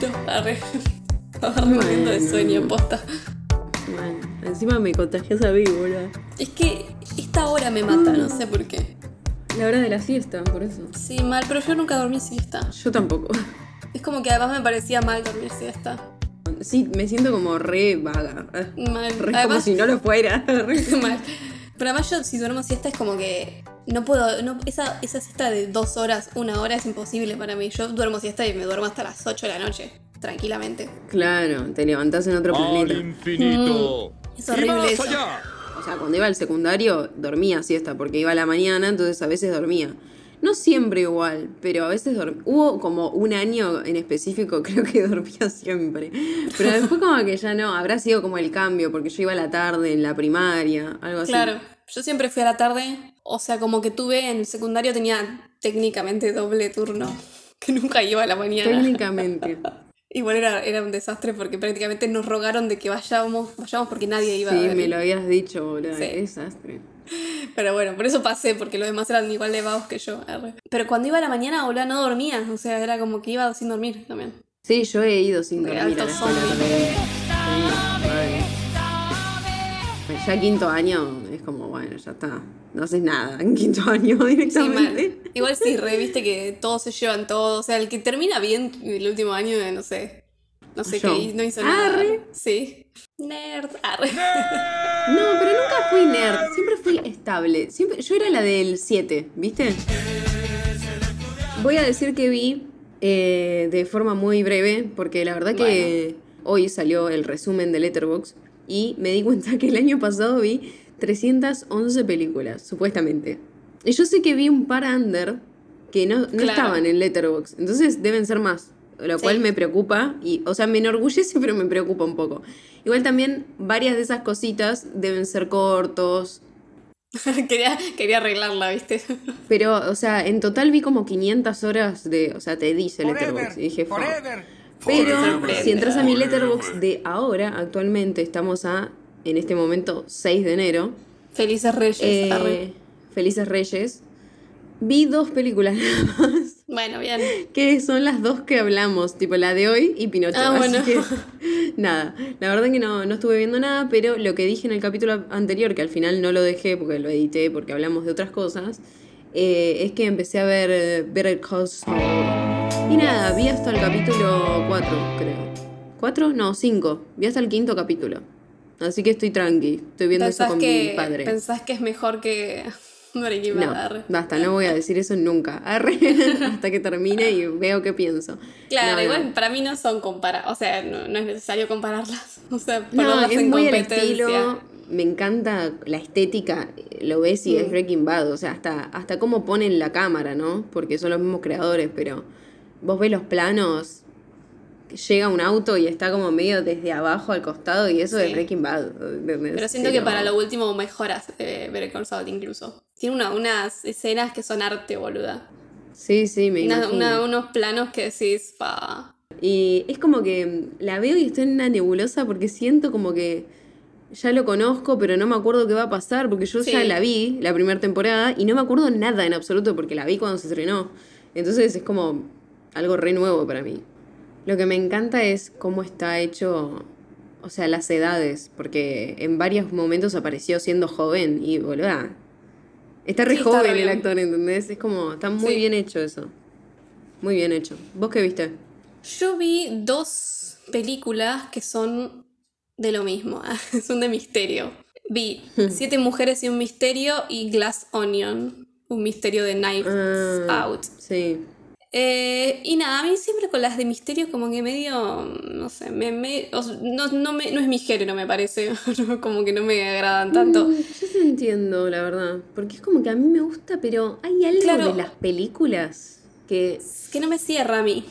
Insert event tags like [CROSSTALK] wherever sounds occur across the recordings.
poquito. Arre. Estaba muriendo de sueño, posta. Bueno, encima me contagias a mí, boludo. Es que esta hora me mata, no sé por qué. La hora de la siesta, por eso. Sí, mal, pero yo nunca dormí siesta. Yo tampoco. Es como que además me parecía mal dormir siesta. Sí, me siento como re vaga. Mal. Re como Además, si no lo fuera. Re- [LAUGHS] mal. Pero además yo si duermo siesta es como que no puedo, no, esa, esa siesta de dos horas, una hora es imposible para mí. Yo duermo siesta y me duermo hasta las 8 de la noche, tranquilamente. Claro, te levantás en otro Al planeta. infinito. Es y horrible eso. allá. O sea, cuando iba al secundario dormía siesta porque iba a la mañana, entonces a veces dormía. No siempre igual, pero a veces dormía. Hubo como un año en específico, [LAUGHS] creo que dormía siempre. Pero después como que ya no, habrá sido como el cambio, porque yo iba a la tarde en la primaria, algo así. Claro, yo siempre fui a la tarde, o sea, como que tuve en el secundario tenía técnicamente doble turno, [LAUGHS] que nunca iba a la mañana. Técnicamente. [LAUGHS] Igual era, era un desastre porque prácticamente nos rogaron de que vayamos, vayamos porque nadie iba a Sí, me lo habías dicho, boludo. Sí. Desastre. Pero bueno, por eso pasé, porque los demás eran igual de vagos que yo. Pero cuando iba a la mañana, boludo, no dormía. O sea, era como que iba sin dormir también. Sí, yo he ido sin dormir alto Ya quinto año es como, bueno, ya está. No haces nada en quinto [LAUGHS] año Sí, directamente. Igual sí, re, viste que todos se llevan todo. O sea, el que termina bien el último año, no sé. No sé Yo. qué, no hizo nada. Arre. Sí. Nerd. Arre. [LAUGHS] No, pero nunca fui nerd, siempre fui estable. Siempre, yo era la del 7, ¿viste? Voy a decir que vi eh, de forma muy breve, porque la verdad que hoy salió el resumen de Letterboxd y me di cuenta que el año pasado vi 311 películas, supuestamente. Y yo sé que vi un par under que no, no Claro. estaban en Letterboxd, entonces deben ser más, lo Sí. cual me preocupa y, o sea, me enorgullece, [LAUGHS] pero me preocupa un poco. Igual también varias de esas cositas deben ser cortos, [LAUGHS] quería, quería arreglarla, viste. [LAUGHS] pero, o sea, en total vi como 500 horas de, o sea, te dice Letterboxd y dije, "Fa". Pero si entras a mi Letterboxd de ahora, actualmente estamos a, en este momento, 6 de enero, Felices Reyes. eh. Felices Reyes, vi dos películas [LAUGHS] nada más, Bueno, bien. que son las dos que hablamos, tipo la de hoy y Pinocho. Ah, así bueno. que, [LAUGHS] nada, la verdad que no, no estuve viendo nada, pero lo que dije en el capítulo anterior, que al final no lo dejé porque lo edité, porque hablamos de otras cosas, eh, es que empecé a ver Better Call Saul. Y nada, vi hasta el capítulo 4, creo. ¿4? No, 5. Vi hasta el quinto capítulo. Así que estoy tranqui. Estoy viendo eso ¿Pensás con que, mi padre. ¿Pensás que es mejor que [LAUGHS] Breaking Bad? No, Arre. basta, no voy a decir eso nunca. [LAUGHS] Arre, hasta que termine y veo qué pienso. Claro, No, no. igual para mí no son comparadas. O sea, no, no es necesario compararlas. [LAUGHS] O sea, No, ponerlas es muy el estilo. Me encanta la estética, lo ves y es Mm. Breaking Bad, o sea, hasta, hasta cómo ponen la cámara, ¿no? Porque son los mismos creadores, pero vos ves los planos, llega un auto y está como medio desde abajo al costado y eso Sí. es Breaking Bad. Pero siento que para lo último mejoras eh, Better Call incluso. Tiene una- unas escenas que son arte, boluda. Sí, sí, me Una- imagino. una- unos planos que decís, pa. Y es como que la veo y estoy en una nebulosa porque siento como que ya lo conozco, pero no me acuerdo qué va a pasar porque yo Sí. ya la vi, la primera temporada, y no me acuerdo nada en absoluto porque la vi cuando se estrenó. Entonces es como algo re nuevo para mí. Lo que me encanta es cómo está hecho, o sea, las edades, porque en varios momentos apareció siendo joven y boluda. Está re Sí, está joven re el actor, ¿entendés? Es como, está muy Sí. bien hecho eso. Muy bien hecho. ¿Vos qué viste? Yo vi dos películas que son de lo mismo, [LAUGHS] son de misterio. Vi Siete mujeres y un misterio y Glass Onion, un misterio de Knives Ah, Out. Sí. Eh, y nada, a mí siempre con las de misterio como que medio, no sé, me, me- o sea, no, no, me- no es mi género me parece, [LAUGHS] como que no me agradan tanto. Mm, yo te entiendo, la verdad. Porque es como que a mí me gusta, pero hay algo Claro. de las películas que. Que no me cierra a mí.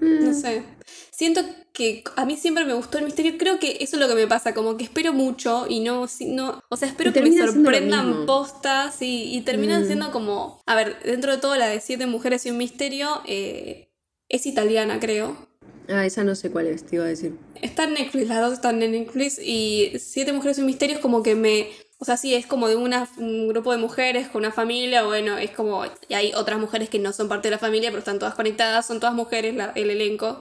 mm, No sé. Siento que a mí siempre me gustó el misterio. Creo que eso es lo que me pasa. Como que espero mucho y no. si- no o sea, espero que me sorprendan postas y, y terminan Mm. siendo como. A ver, dentro de todo, la de Siete Mujeres y un Misterio eh, es italiana, creo. Ah, esa no sé cuál es, te iba a decir. Está en Netflix, las dos están en Netflix. Y Siete Mujeres y un Misterio es como que me. O sea, sí, es como de una, un grupo de mujeres con una familia. Bueno, es como. Y hay otras mujeres que no son parte de la familia, pero están todas conectadas. Son todas mujeres, la- el elenco.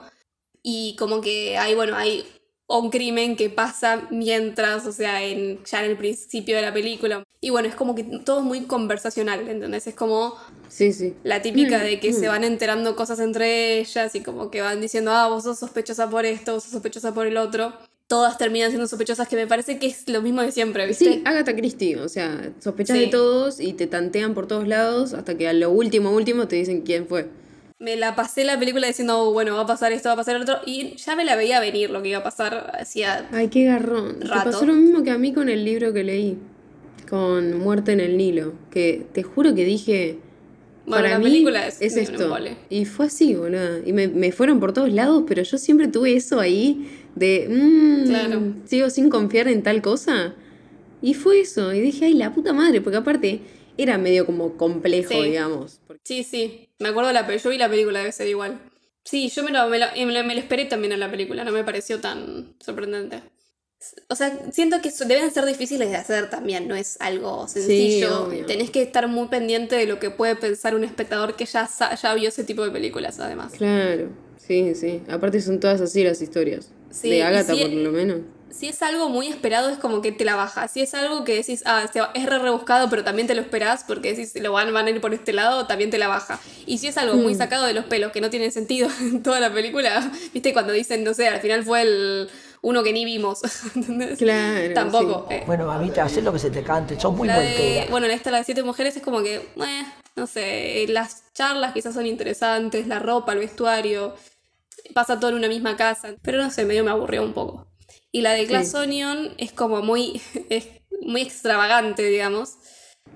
Y como que hay, bueno, hay un crimen que pasa mientras, o sea, en, ya en el principio de la película. Y bueno, es como que todo es muy conversacional, ¿entendés? Es como Sí, sí. la típica Mm, de que se mm. van enterando cosas entre ellas y como que van diciendo, ah, vos sos sospechosa por esto, vos sos sospechosa por el otro. Todas terminan siendo sospechosas, que me parece que es lo mismo de siempre, ¿viste? Sí, Agatha Christie, o sea, sospechas Sí. de todos y te tantean por todos lados hasta que a lo último, último te dicen quién fue. Me la pasé la película diciendo, "Oh, bueno, va a pasar esto, va a pasar otro, y ya me la veía venir lo que iba a pasar hacía... Ay, qué garrón. Te Rato. pasó lo mismo que a mí con el libro que leí, con Muerte en el Nilo, que te juro que dije, Bueno, para la mí película es, esto. embole. Y fue así, boludo. Y me, me fueron por todos lados, pero yo siempre tuve eso ahí de, mmm, Claro. sigo sin confiar en tal cosa. Y fue eso. Y dije, ay, la puta madre, porque aparte era medio como complejo, Sí. digamos. Porque- Sí, sí, me acuerdo de la película, yo vi la película, debe ser igual. Sí, yo me lo, me lo, me lo- esperé también en la película, no me pareció tan sorprendente. O sea, siento que deben ser difíciles de hacer también, no es algo sencillo. Tenés que estar muy pendiente de lo que puede pensar un espectador que ya, ya vio ese tipo de películas, además. Claro, sí, sí. Aparte son todas así las historias. Sí, de Agatha, si- por lo menos. Si es algo muy esperado, es como que te la baja. Si es algo que decís, ah, es re rebuscado, pero también te lo esperás porque decís, lo van, van a ir por este lado, también te la baja. Y si es algo muy Mm. sacado de los pelos, que no tiene sentido [LAUGHS] en toda la película, viste, cuando dicen, no sé, al final fue el uno que ni vimos. [LAUGHS] ¿entendés? Claro, Tampoco. eh. Bueno, mamita, haz lo que se te cante, sos muy La de, bueno, esta, la de siete mujeres, es como que, eh, no sé, las charlas quizás son interesantes, la ropa, el vestuario, pasa todo en una misma casa, pero no sé, medio me aburrió un poco. Y la de Glass Sí. Onion es como muy, [LAUGHS] es muy extravagante, digamos.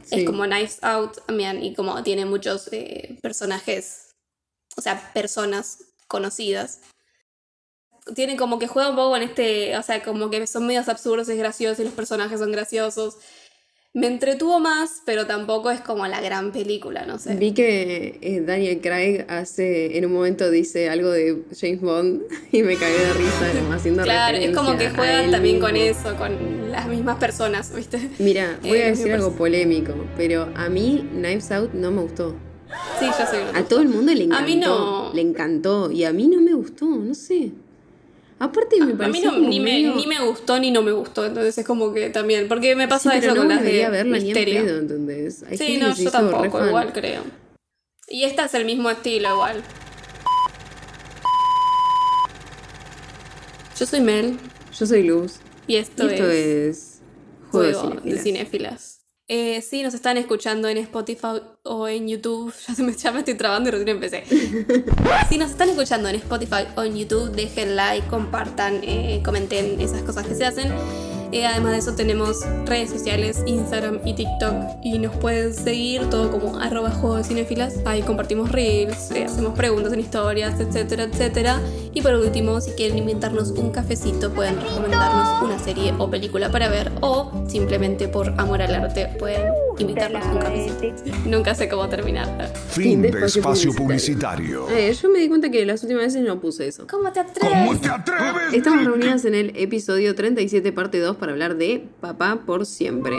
Sí. Es como Knives Out también, y como tiene muchos eh, personajes, o sea, personas conocidas. Tiene como que juega un poco en este, o sea, como que son medios absurdos, es gracioso y los personajes son graciosos. Me entretuvo más, pero tampoco es como la gran película, no sé. Vi que eh, Daniel Craig hace, en un momento dice algo de James Bond [LAUGHS] y me cagué de risa como haciendo Claro, es como que juegan también con eso, con las mismas personas, ¿viste? Mira, [LAUGHS] voy Eh, a los decir algo polémico, pero a mí Knives Out no me gustó. Sí, yo soy una A todo el mundo le encantó. A mí no. Le encantó. Y a mí no me gustó, no sé. Aparte me A mí pareció no, ni, me, medio- ni me gustó ni no me gustó, entonces es como que también, porque me Sí, pasa pero eso no con las de verla ni en misterio. pedo, ¿entendés? Hay Sí, no, yo tampoco, igual creo. Y esta es el mismo estilo, igual. Yo soy Mel Yo soy Luz. y esto, y esto es, es Juego, Juego de de Cinéfilas. Eh, sí, nos están escuchando en Spotify o en YouTube. [LAUGHS] Ya, se me, ya me estoy trabando y recién empecé. [LAUGHS] si nos están escuchando en Spotify o en YouTube, dejen like, compartan, eh, comenten esas cosas que se hacen. Eh, además de eso tenemos redes sociales, Instagram y TikTok y nos pueden seguir todo como arroba juego de cinéfilas. Ahí compartimos reels, eh, hacemos preguntas en historias, etcétera, etcétera. Y por último, si quieren inventarnos un cafecito, pueden recomendarnos una serie o película para ver o simplemente por amor al arte pueden invitarnos un cafecito. [LAUGHS] Nunca sé cómo terminar. Fin de espacio espacio publicitario. publicitario. Eh, yo me di cuenta que las últimas veces no puse eso. ¿Cómo te atreves? ¿Cómo te atreves? Estamos reunidas en el episodio 37, parte 2, para hablar de Papá por siempre.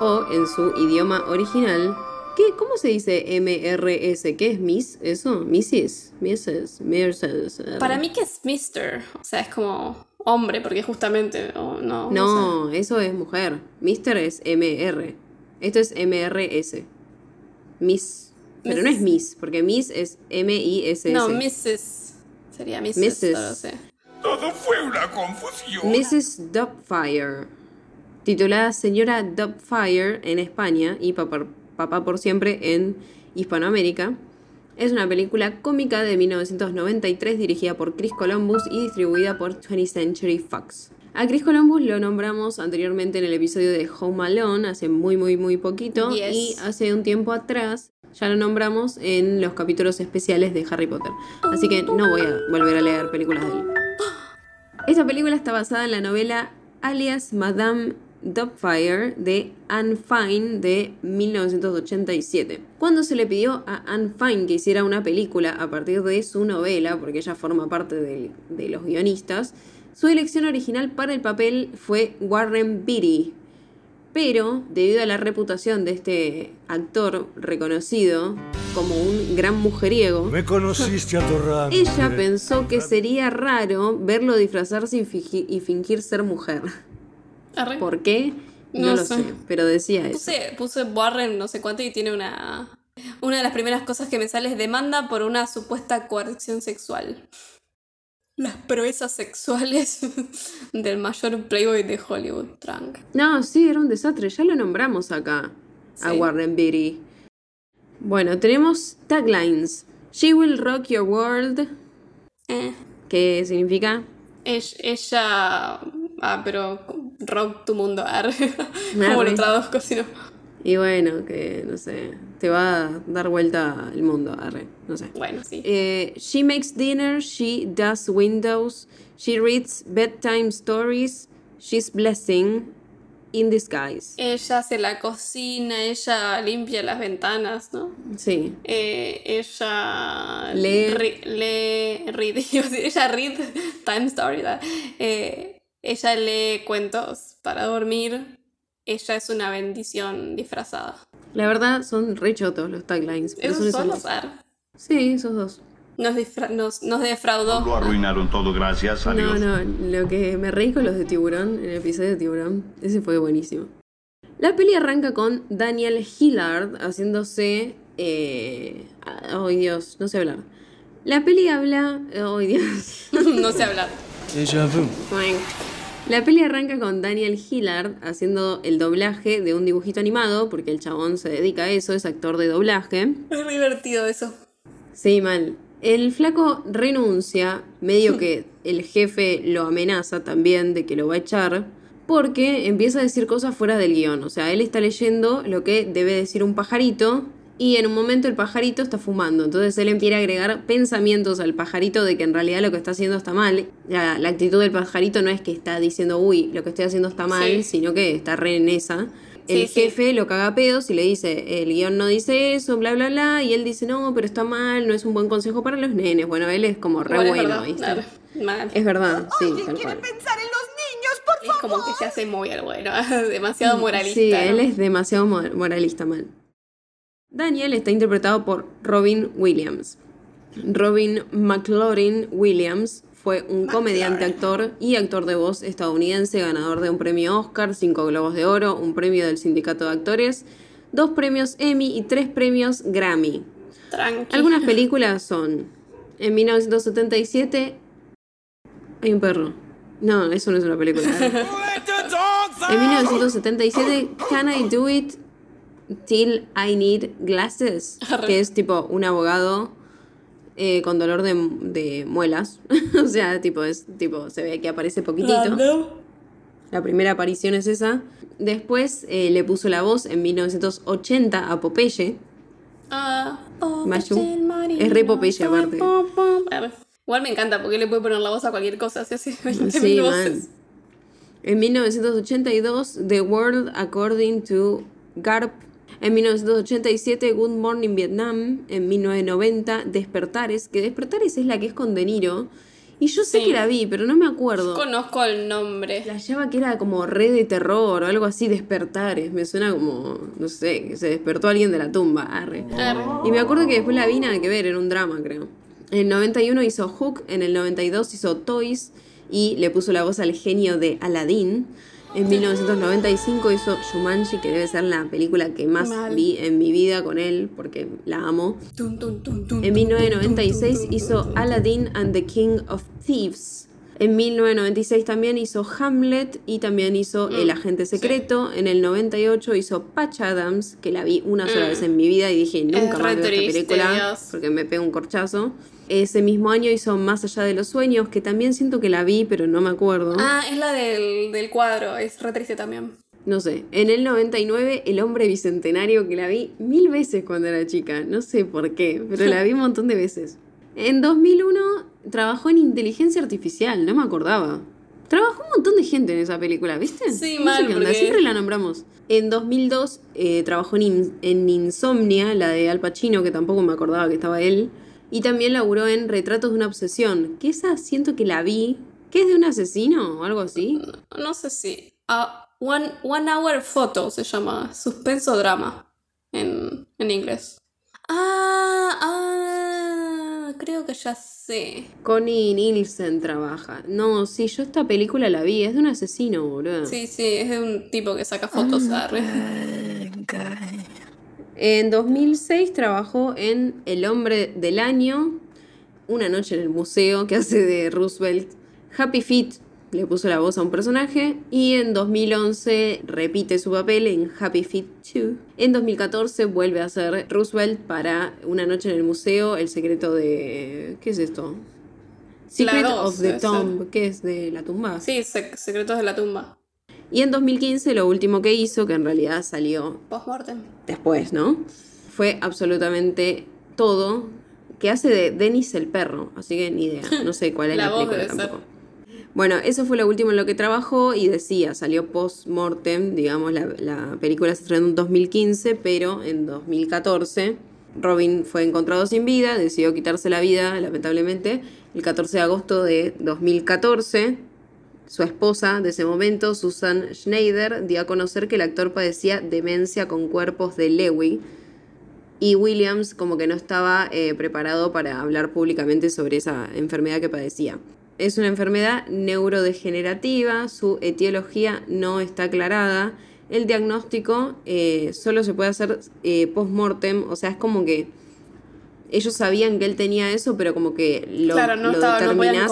O en su idioma original. ¿Qué? ¿Cómo se dice MRS? ¿Qué es Miss? ¿Eso? Mrs. Mrs. Mrs. Para mí que es Mister, o sea, es como hombre, porque justamente, no. no sé. Eso es mujer. Mister es MR. Esto es MRS. Miss. Pero no es. Miss, porque Miss es M-I-S-S. No, Mrs. Sería Mrs. Mrs. no lo sé. Todo fue una confusión. Mrs. Doubtfire, titulada Señora Doubtfire en España y Papá, Papá por siempre en Hispanoamérica, es una película cómica de 1993 dirigida por Chris Columbus y distribuida por 20th Century Fox. A Chris Columbus lo nombramos anteriormente en el episodio de Home Alone hace muy muy muy poquito Yes. y hace un tiempo atrás ya lo nombramos en los capítulos especiales de Harry Potter. Así que no voy a volver a leer películas de él. Esta película está basada en la novela Alias Madame Doubtfire de Anne Fine de 1987. Cuando se le pidió a Anne Fine que hiciera una película a partir de su novela, porque ella forma parte de, de los guionistas, su elección original para el papel fue Warren Beatty, Pero, debido a la reputación de este actor reconocido como un gran mujeriego, Me conociste atorrante. [LAUGHS] ella pensó que sería raro verlo disfrazarse y, fingi- y fingir ser mujer. Arre. ¿Por qué? No, No lo sé. sé, pero decía eso. Puse, puse Warren no sé cuánto y tiene una... Una de las primeras cosas que me sale es demanda por una supuesta coerción sexual. Las proezas sexuales [LAUGHS] del mayor playboy de Hollywood, Trunk. No, sí, era un desastre, ya lo nombramos acá, a. Warren Beatty. Bueno, tenemos taglines. She will rock your world, Eh, que significa ella, ella- Ah, pero rock tu mundo. [LAUGHS] Arre. ¿Cómo Arre. lo traduzco si no? Y bueno, que no sé, te va a dar vuelta el mundo, arre, no sé. Bueno, sí. Eh, she makes dinner, she does windows, she reads bedtime stories, she's blessing in disguise. Ella hace la cocina, ella limpia las ventanas, ¿no? Sí, Eh, ella Lee. ri- lee, read, [LAUGHS] ella read [LAUGHS] time story. Eh, ella lee cuentos para dormir. Ella es una bendición disfrazada. la verdad son re chotos los taglines. pero Esos son los ar. Sí, esos dos. Nos, nos, nos defraudó. Lo arruinaron todo gracias a No, Dios. no, lo que me reí con los de Tiburón, en el episodio de Tiburón, ese fue buenísimo. La peli arranca con Daniel Hillard haciéndose... Eh... Ay Dios, no sé hablar. La peli habla... Ay Dios. [LAUGHS] no sé hablar. La peli arranca con Daniel Hillard haciendo el doblaje de un dibujito animado, porque el chabón se dedica a eso, es actor de doblaje. Es divertido eso. Sí, mal. El flaco renuncia, medio que el jefe lo amenaza también de que lo va a echar, porque empieza a decir cosas fuera del guion. O sea, él está leyendo lo que debe decir un pajarito y en un momento el pajarito está fumando. Entonces él quiere agregar pensamientos al pajarito de que en realidad lo que está haciendo está mal. La, la actitud del pajarito no es que está diciendo, uy, lo que estoy haciendo está mal, Sí. sino que está re en esa. El Sí, sí. jefe lo caga a pedos y le dice, el guion no dice eso, bla, bla, bla, y él dice, no, pero está mal, no es un buen consejo para los nenes. Bueno, él es como re Bueno, es bueno, verdad. ¿viste? Mal. Es verdad, sí, tal cual. Es como que se hace muy el bueno. [LAUGHS] Demasiado moralista. Sí, ¿no? él es demasiado mo- moralista mal. Daniel está interpretado por Robin Williams. Robin McLaurin Williams fue un comediante, actor y actor de voz estadounidense, ganador de un premio Oscar, cinco Globos de Oro, un premio del Sindicato de Actores, dos premios Emmy y tres premios Grammy. Tranqui. Algunas películas son en 1977 hay un perro. No, eso no es una película. [LAUGHS] En 1977, Can I Do It Till I Need Glasses, que es tipo un abogado eh, con dolor de, de muelas. [LAUGHS] o sea, tipo, es tipo, se ve que aparece poquitito. La primera aparición es esa. Después eh, le puso la voz en 1980 a Popeye. Ah, oh, Es re Popeye, aparte. pom, pom. Claro. Igual me encanta porque le puede poner la voz a cualquier cosa. Se hace 20 Sí, mil voces. En 1982, The World According to Garp. En 1987, Good Morning Vietnam. En 1990, Despertares. Que Despertares es la que es con De Niro. Y yo sé Sí. que la vi, pero no me acuerdo. Conozco el nombre. La llama que era como red de terror o algo así, Despertares. Me suena como, no sé, que se despertó alguien de la tumba. Arre. Arre. Y me acuerdo que después la vi nada que ver, era un drama, creo. En el 91 hizo Hook, en el 92 hizo Toys y le puso la voz al genio de Aladdin. En 1995 hizo Shumanji, que debe ser la película que más Mal. vi en mi vida con él, porque la amo. En tun, 1996 tun, tun, hizo. Aladdin and the King of Thieves. En 1996 también hizo Hamlet y también hizo Mm, El Agente Secreto. En el 98 hizo Patch Adams, que la vi una sola Mm. vez en mi vida y dije nunca re más veo esta película Dios. porque me pega un corchazo. Ese mismo año hizo Más allá de los sueños, que también siento que la vi, pero no me acuerdo. Ah, es la del, del cuadro. Es re triste también. No sé. En el 99, El hombre bicentenario, que la vi mil veces cuando era chica. No sé por qué, pero la vi un montón de veces. En 2001 trabajó en inteligencia artificial, no me acordaba. Trabajó un montón de gente en esa película, ¿viste? Sí, No mal, porque- siempre la nombramos. En 2002 eh, trabajó en, In- en Insomnia, la de Al Pacino, que tampoco me acordaba que estaba él. Y también laburó en Retratos de una obsesión, que esa siento que la vi. ¿Que es de un asesino o algo así? No sé si. ah, One, One Hour Photo se llama. Suspenso drama en, en inglés. Ah, ah, creo que ya sé. Connie Nielsen trabaja. No, sí, yo esta película la vi, es de un asesino, boludo. Sí, sí, es de un tipo que saca fotos. arre. En 2006 trabajó en El hombre del año, Una noche en el museo, que hace de Roosevelt. Happy Feet le puso la voz a un personaje y en 2011 repite su papel en Happy Feet 2. En 2014 vuelve a ser Roosevelt para Una noche en el museo, El secreto de... ¿Qué es esto? Secret dos, of the. Tomb, que es de la tumba. Sí, Sec- Secretos de la tumba. Y en 2015 lo último que hizo, que en realidad salió Postmortem. después, ¿no? Fue absolutamente todo que hace de Dennis el perro, así que ni idea, no sé cuál es [LAUGHS] La la, voz película debe ser. tampoco. Bueno, eso fue lo último en lo que trabajó y decía, salió post-mortem, digamos, la, la película se estrenó en 2015, pero en 2014 Robin fue encontrado sin vida, decidió quitarse la vida, lamentablemente, el 14 de agosto de 2014. Su esposa de ese momento, Susan Schneider, dio a conocer que el actor padecía demencia con cuerpos de Lewy y Williams como que no estaba eh, preparado para hablar públicamente sobre esa enfermedad que padecía. Es una enfermedad neurodegenerativa, su etiología no está aclarada, el diagnóstico eh, solo se puede hacer eh, post-mortem, o sea, es como que ellos sabían que él tenía eso, pero como que lo, Claro, no lo estaba- no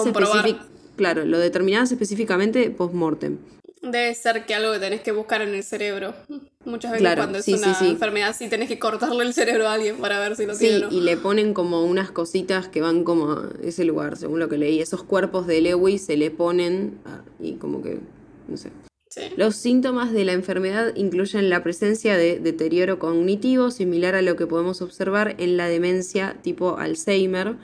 Claro, lo determinabas específicamente post-mortem. Debe ser que algo que tenés que buscar en el cerebro. Muchas veces Claro, cuando es sí, una sí. enfermedad sí tenés que cortarle el cerebro a alguien para ver si lo Sí, tiene o no. y le ponen como unas cositas que van como a ese lugar, según lo que leí. Esos cuerpos de Lewy se le ponen a- y como que, no sé. Sí. Los síntomas de la enfermedad incluyen la presencia de deterioro cognitivo, similar a lo que podemos observar en la demencia tipo Alzheimer,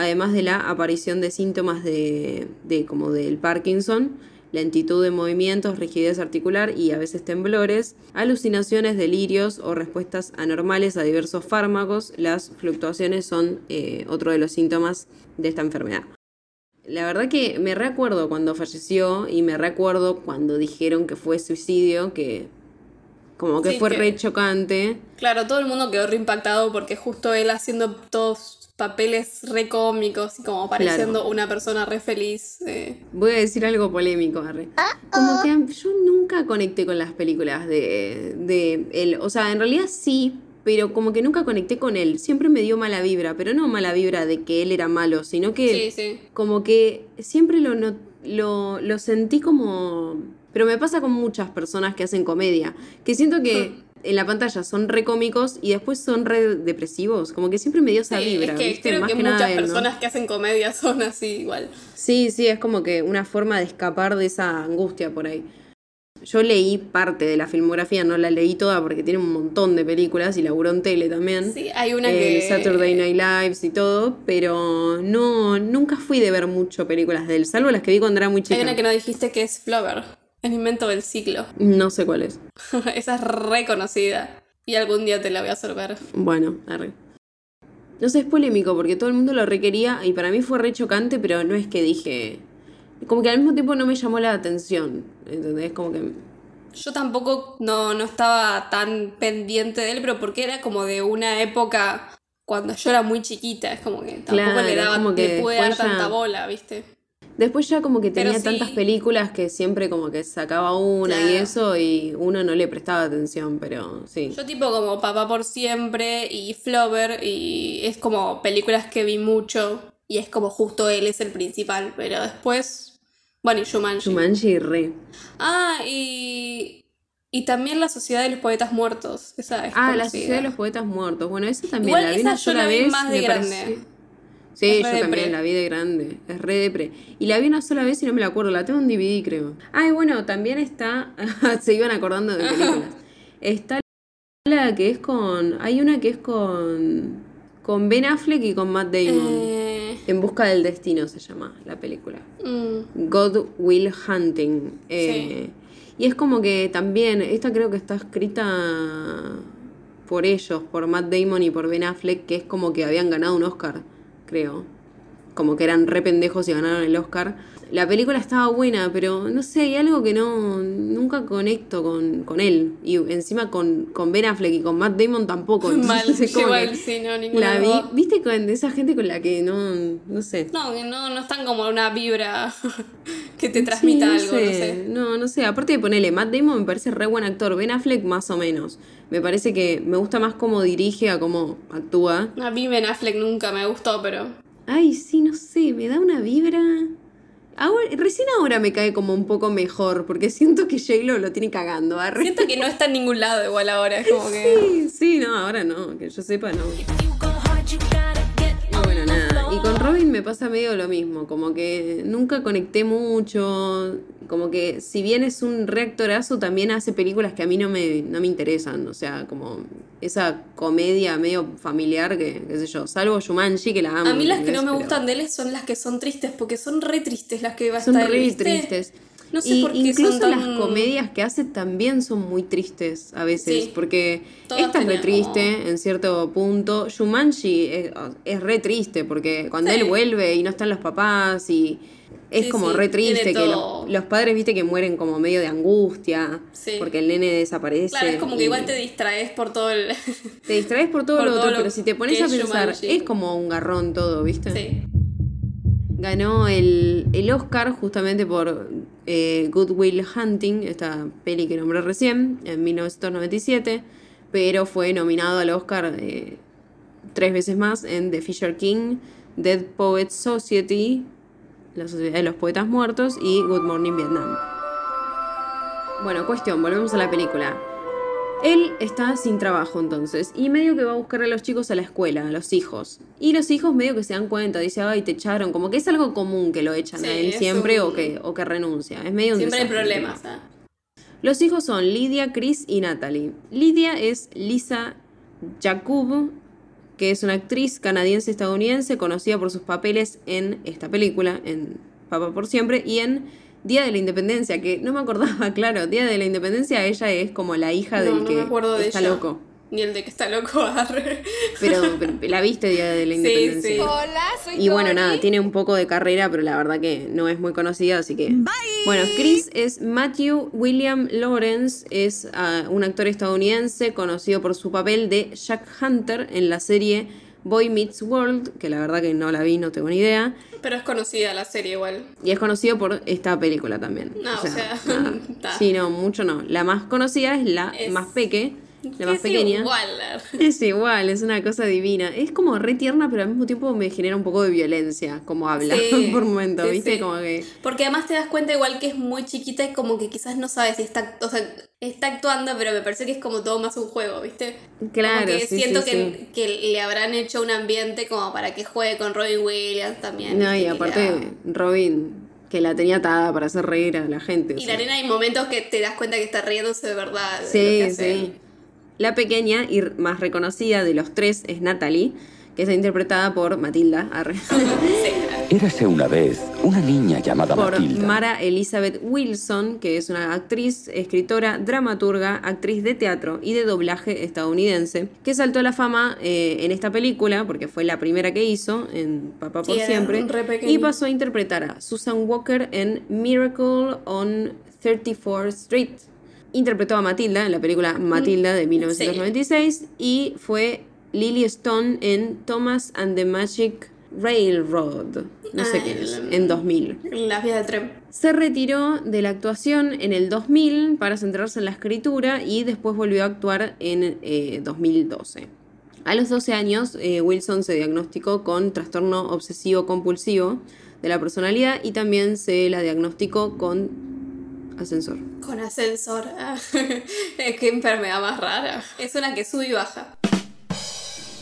además de la aparición de síntomas de, de como del Parkinson, lentitud de movimientos, rigidez articular y a veces temblores, alucinaciones, delirios o respuestas anormales a diversos fármacos. Las fluctuaciones son eh, otro de los síntomas de esta enfermedad. La verdad que me recuerdo cuando falleció y me recuerdo cuando dijeron que fue suicidio, que como que Sí, fue que- re chocante. Claro, todo el mundo quedó re impactado porque justo él haciendo todos papeles re cómicos y como pareciendo una persona re feliz. eh, Voy a decir algo polémico, Arre. Como que yo nunca conecté con las películas de, de él. O sea, en realidad sí, pero como que nunca conecté con él. Siempre me dio mala vibra, pero no mala vibra de que él era malo, sino que Sí, sí. como que siempre lo, no- lo, lo sentí como... Pero me pasa con muchas personas que hacen comedia, que siento que en la pantalla son re cómicos y después son re depresivos, como que siempre me dio esa Sí, vibra, es que ¿viste? creo Más que, que, nada muchas personas que hacen comedia son así igual. Sí, sí, es como que una forma de escapar de esa angustia por ahí. Yo leí parte de la filmografía, no la leí toda porque tiene un montón de películas y laburó en tele también. Sí, hay una Eh, que... Saturday Night Lives y todo, pero no, nunca fui de ver mucho películas de él, salvo las que vi cuando era muy chica. Hay una que no dijiste que es Flower, [LAUGHS] el invento del ciclo. No sé cuál es. [LAUGHS] Esa es reconocida. Y algún día te la voy a hacer ver. Bueno, arre. No sé, es polémico porque todo el mundo lo requería y para mí fue re chocante, pero no es que dije... Como que al mismo tiempo no me llamó la atención, ¿entendés? Como que... Yo tampoco no, no estaba tan pendiente de él, pero porque era como de una época cuando yo era muy chiquita. Es como que tampoco Claro, le daba, que le pude dar ya- tanta bola, ¿viste? Después ya como que tenía sí. tantas películas que siempre como que sacaba una y eso y uno no le prestaba atención, pero sí. Yo tipo como Papá por siempre y Flower y es como películas que vi mucho y es como justo él es el principal, pero después, bueno, y Shumanji. Jumanji re. Ah, y, y también La Sociedad de los Poetas Muertos, esa es Ah, La. Sociedad de los Poetas Muertos. Bueno, esa también Igual la vi esa una yo la vi vez. más de grande. pareció- Sí, yo también la vi de grande. Es re depre. Y la vi una sola vez y no me la acuerdo. La tengo en DVD, creo. Ay, bueno, también está. [LAUGHS] Se iban acordando de películas. [LAUGHS] Está la que es con. Hay una que es con. Con Ben Affleck y con Matt Damon. Eh, En busca del destino se llama la película. mm, God Will Hunting. Eh, Y es como que también, esta creo que está escrita por ellos, por Matt Damon y por Ben Affleck, que es como que habían ganado un Oscar, creo. Como que eran re pendejos y ganaron el Oscar. La película estaba buena, pero no sé, hay algo que no nunca conecto con, con él. Y encima con, con Ben Affleck y con Matt Damon tampoco. [LAUGHS] Mal, entonces, como igual, sí, no, ninguna la vi. ¿Viste con esa gente con la que no, no sé? No, que no, no están como una vibra [LAUGHS] que te Sí, transmita no algo, sé, no sé. No, no sé. Aparte de ponerle Matt Damon me parece re buen actor. Ben Affleck más o menos. Me parece que me gusta más cómo dirige a cómo actúa. A mí Ben Affleck nunca me gustó, pero Ay, sí, no sé, me da una vibra. Ahora, recién ahora me cae como un poco mejor, porque siento que J-Lo lo tiene cagando. arre. siento que no está en ningún lado igual ahora. Es como [LAUGHS] que. Sí, sí, no, ahora no, que yo sepa, no. Y con Robin me pasa medio lo mismo, como que nunca conecté mucho, como que si bien es un reactorazo, también hace películas que a mí no me, no me interesan, o sea, como esa comedia medio familiar que, qué sé yo, salvo Shumanji, que la amo. A mí las que no me Pero gustan de él son las que son tristes, porque son re tristes las que va a Son estar re tristes. No sé y por qué incluso son tan... las comedias que hace también son muy tristes a veces, Sí. porque esta es re triste en cierto punto. Shumanji es, es re triste porque cuando Sí. él vuelve y no están los papás y es Sí, como re triste que los, los padres, viste, que mueren como medio de angustia porque el nene desaparece. Claro, es como que igual te distraes por todo el... [LAUGHS] te distraes por todo [LAUGHS] por lo todo otro, lo pero si te pones a pensar, es como un garrón todo, ¿viste? sí. Ganó el, el Oscar justamente por eh, Good Will Hunting, esta peli que nombré recién, en 1997, pero fue nominado al Oscar eh, tres veces más en The Fisher King, Dead Poets Society, la Sociedad de los Poetas Muertos y Good Morning Vietnam. Bueno, cuestión, volvemos a la película. Él está sin trabajo entonces y medio que va a buscar a los chicos a la escuela, a los hijos. Y los hijos medio que se dan cuenta, dice, ay, te echaron, como que es algo común que lo echan Sí, a él siempre un- o, que, o que renuncia. Es medio un Siempre hay problemas. ¿ah? Los hijos son Lidia, Chris y Natalie. Lidia es Lisa Jakub, que es una actriz canadiense-estadounidense conocida por sus papeles en esta película, en Papá por Siempre, y en Día de la Independencia, que no me acordaba, [LAUGHS] claro, Día de la Independencia ella es como la hija No, del no que me acuerdo de está ella. loco. Ni el de que está loco. [LAUGHS] arre. Pero, pero la viste Día de la Sí, Independencia. sí. Hola, soy Y bueno, nada, tiene un poco de carrera, pero la verdad que no es muy conocida, así que... Bueno, Chris es Matthew William Lawrence, es ah, un actor estadounidense conocido por su papel de Jack Hunter en la serie Boy Meets World, que la verdad que no la vi, no tengo ni idea. Pero es conocida la serie igual. Y es conocido por esta película también. No, o sea. [LAUGHS] Sí, no, mucho no. La más conocida es la Es- más peque, la más Es pequeña. igual. [LAUGHS] Es igual, es una cosa divina. Es como re tierna, pero al mismo tiempo me genera un poco de violencia, como habla Sí, [LAUGHS] por momentos, sí, ¿viste? sí. Como que. Porque además te das cuenta igual que es muy chiquita y como que quizás no sabes si está, o sea, está actuando, pero me parece que es como todo más un juego, ¿viste? Claro, Como que siento que, que le habrán hecho un ambiente como para que juegue con Robin Williams también. No, y aparte, la- Robin, que la tenía atada para hacer reír a la gente. o Y sea. la nena hay momentos que te das cuenta que está riéndose de verdad. de lo Sí, que hace sí. La pequeña y más reconocida de los tres es Natalie, que está interpretada por Matilda, arre, [LAUGHS] Érase una vez una niña llamada por Matilda. Mara Elizabeth Wilson, que es una actriz, escritora, dramaturga, actriz de teatro y de doblaje estadounidense, que saltó a la fama eh, en esta película, porque fue la primera que hizo en Papá por Sí, Siempre, y pasó a interpretar a Susan Walker en Miracle on 34th Street. Interpretó a Matilda en la película Matilda de 1996 y fue Lily Stone en Thomas and the Magic Railroad. No sé Ah, qué es, en 2000. Las vías del tren. Se retiró de la actuación en el 2000 para centrarse en la escritura y después volvió a actuar en eh, 2012. A los 12 años, eh, Wilson se diagnosticó con trastorno obsesivo compulsivo de la personalidad y también se la diagnosticó con ascensor. Con ascensor. Ah, [LAUGHS] Qué enfermedad más rara. Es una que sube y baja.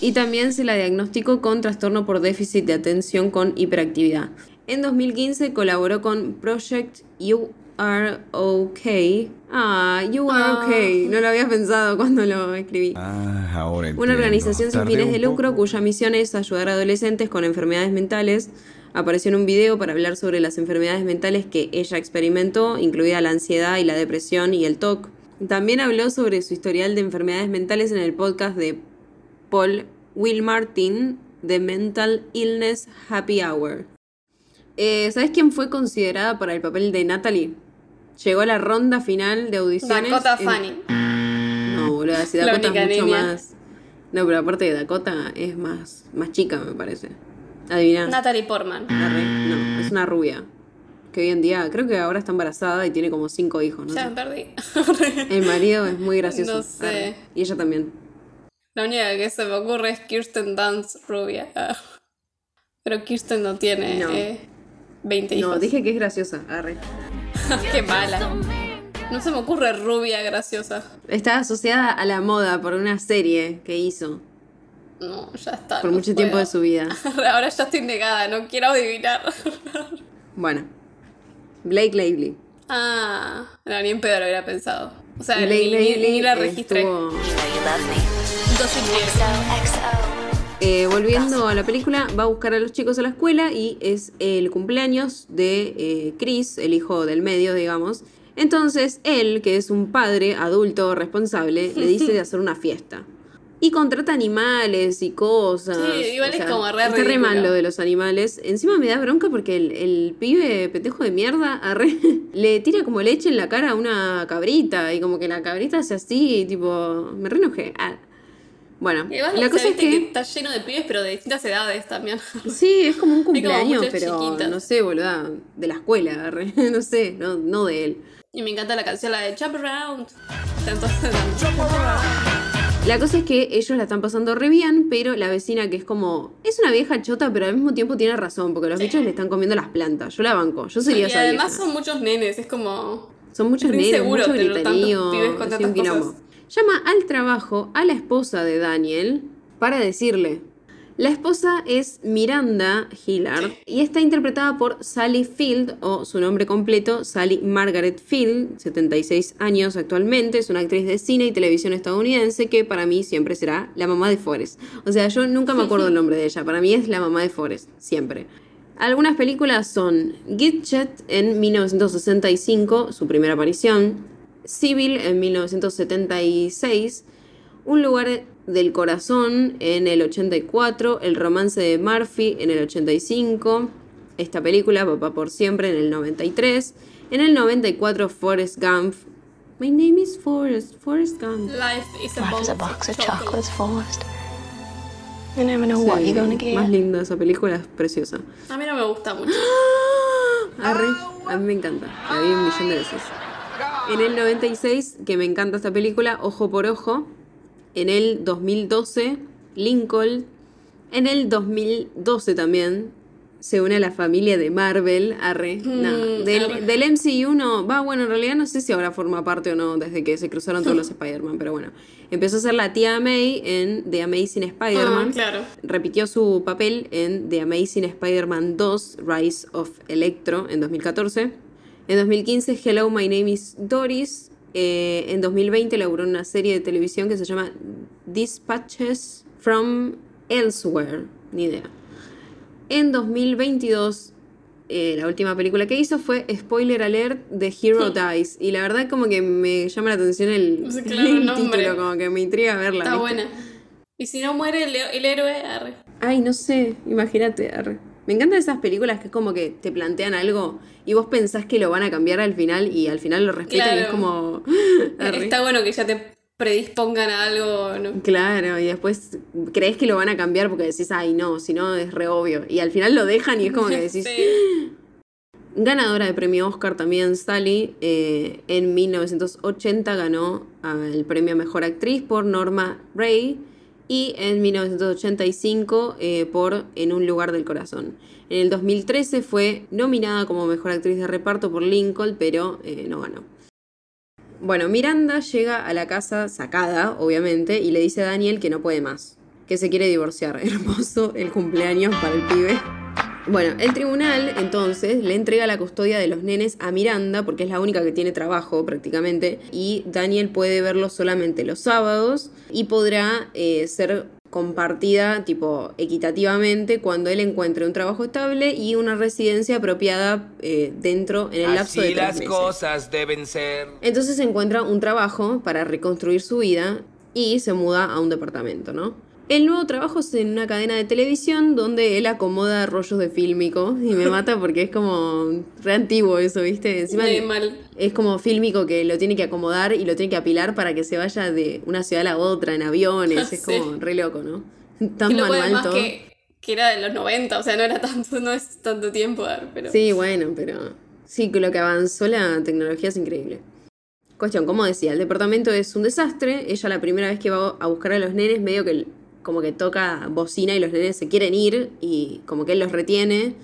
Y también se la diagnosticó con trastorno por déficit de atención con hiperactividad. En 2015 colaboró con Project You Are Okay. Ah, You Are Ah. Okay. No lo había pensado cuando lo escribí. Ah, ahora Una organización sin fines de lucro cuya misión es ayudar a adolescentes con enfermedades mentales. Apareció en un video para hablar sobre las enfermedades mentales que ella experimentó, incluida la ansiedad y la depresión y el TOC. También habló sobre su historial de enfermedades mentales en el podcast de Paul Will Martin, The Mental Illness Happy Hour. Eh, ¿Sabes quién fue considerada para el papel de Natalie? Llegó a la ronda final de audiciones. Dakota en- Fanning. No, boludo, si Dakota es mucho niña. más. No, pero aparte de Dakota es más, más chica, me parece. Adivina. Natalie Portman. Arre, No, es una rubia. Que hoy en día, creo que ahora está embarazada y tiene como cinco hijos, ¿no? Ya sé. me perdí. [LAUGHS] El marido es muy gracioso. No sé. Arre. Y ella también. La única que se me ocurre es Kirsten Dunst rubia. [LAUGHS] Pero Kirsten no tiene No. eh, 20 hijos. No, dije que es graciosa. Arre. [LAUGHS] Qué mala. No se me ocurre rubia graciosa. Está asociada a la moda por una serie que hizo No, ya está. por no mucho tiempo de su vida. [LAUGHS] Ahora ya estoy negada, no quiero adivinar. [LAUGHS] Bueno, Blake Lively. ah, no, ni en pedo lo hubiera pensado. O sea, Blake ni, ni- Lively ni la registré. estuvo-. Eh, volviendo a la película, va a buscar a los chicos a la escuela y es el cumpleaños de eh, Chris, el hijo del medio, digamos. Entonces, él, que es un padre adulto responsable, le dice de [LAUGHS] hacer una fiesta. Y contrata animales y cosas. Sí, igual es como re Está re mal lo de los animales. Encima me da bronca porque el, el pibe pendejo de mierda arre, [LAUGHS] le tira como leche en la cara a una cabrita. Y como que la cabrita hace así, tipo. Me re enojé. Ah. Bueno, la o sea, cosa es viste que. está lleno de pibes, pero de distintas edades también. [LAUGHS] Sí, es como un como cumpleaños, muchas pero chiquitas. no sé, boluda, de la escuela, arre, [LAUGHS] no sé, no, no de él. Y me encanta la canción, la de Jump Around. Entonces, Jump Around. La cosa es que ellos la están pasando re bien, pero la vecina que es como, es una vieja chota, pero al mismo tiempo tiene razón, porque los bichos le están comiendo las plantas. Yo la banco, yo sería Y esa además vieja. son muchos nenes, es como. Son muchos nenes, mucho griterío. Llama al trabajo a la esposa de Daniel para decirle. La esposa es Miranda Hillard y está interpretada por Sally Field, o su nombre completo, Sally Margaret Field, 76 años actualmente, es una actriz de cine y televisión estadounidense que para mí siempre será la mamá de Forrest. O sea, yo nunca me acuerdo el nombre de ella, para mí es la mamá de Forrest, siempre. Algunas películas son Gidget en 1965, su primera aparición, Civil en 1976, Un lugar del corazón en el 84, El romance de Murphy en el 85, esta película Papá por siempre en el 93, en el 94 Forrest Gump. My name is Forrest, Forrest Gump. Life is a Life box, is a box of chocolate. chocolates, Forrest. You never know what Sí, you're gonna get. más linda esa película, es preciosa. A mí no me gusta mucho. [GASPS] Arre, a mí me encanta. La vi un millón de veces. En el 96, que me encanta esta película, Ojo por Ojo. En el 2012, Lincoln. En el 2012 también se une a la familia de Marvel. Arre, no, arre. del, del MCU no. Va, bueno, en realidad no sé si ahora forma parte o no desde que se cruzaron todos los [LAUGHS] Spider-Man, pero bueno. Empezó a ser la tía May en The Amazing Spider-Man. Ah, claro. Repitió su papel en The Amazing Spider-Man 2, Rise of Electro, en 2014. En 2015, Hello, My Name is Doris. Eh, en 2020 laburó en una serie de televisión que se llama Dispatches from Elsewhere. Ni idea. En 2022, eh, la última película que hizo fue Spoiler Alert The Hero Dies. Y la verdad como que me llama la atención el, claro, el título, como que me intriga verla. Está ¿viste? buena. Y si no muere el, el héroe, arre. Ay, no sé, imagínate. arre. Me encantan esas películas que es como que te plantean algo y vos pensás que lo van a cambiar al final y al final lo respetan y es como... [LAUGHS] Está bueno que ya te predispongan a algo. ¿no? Claro, y después crees que lo van a cambiar porque decís, ay no, si no es re obvio. Y al final lo dejan y es como que decís... [LAUGHS] Sí. [GASPS] Ganadora de premio Oscar también, Sally. eh, en 1980 ganó el premio a Mejor Actriz por Norma Ray. Y en 1985 eh, por En un lugar del corazón. En el 2013 fue nominada como Mejor Actriz de Reparto por Lincoln, pero eh, no ganó. Bueno, Miranda llega a la casa sacada, obviamente, y le dice a Daniel que no puede más, que se quiere divorciar. [LAUGHS] Hermoso el cumpleaños para el pibe. Bueno, el tribunal entonces le entrega la custodia de los nenes a Miranda, porque es la única que tiene trabajo prácticamente, y Daniel puede verlos solamente los sábados y podrá eh, ser compartida tipo equitativamente cuando él encuentre un trabajo estable y una residencia apropiada eh, dentro en el lapso de Así tres las meses. cosas deben ser. Entonces encuentra un trabajo para reconstruir su vida y se muda a un departamento, ¿no? El nuevo trabajo es en una cadena de televisión donde él acomoda rollos de fílmico y me mata porque es como re antiguo eso, ¿viste? Encima De mal. es como fílmico que lo tiene que acomodar y lo tiene que apilar para que se vaya de una ciudad a la otra en aviones, [LAUGHS] es Sí. como re loco, ¿no? [LAUGHS] Tan luego manual todo. que, que era de los 90, o sea, no era tanto, no es tanto tiempo, ver, pero... Sí, bueno, pero sí, lo que avanzó la tecnología es increíble. Cuestión, como decía, el departamento es un desastre. Ella la primera vez que va a buscar a los nenes, medio que como que toca bocina y los nenes se quieren ir y como que él los retiene.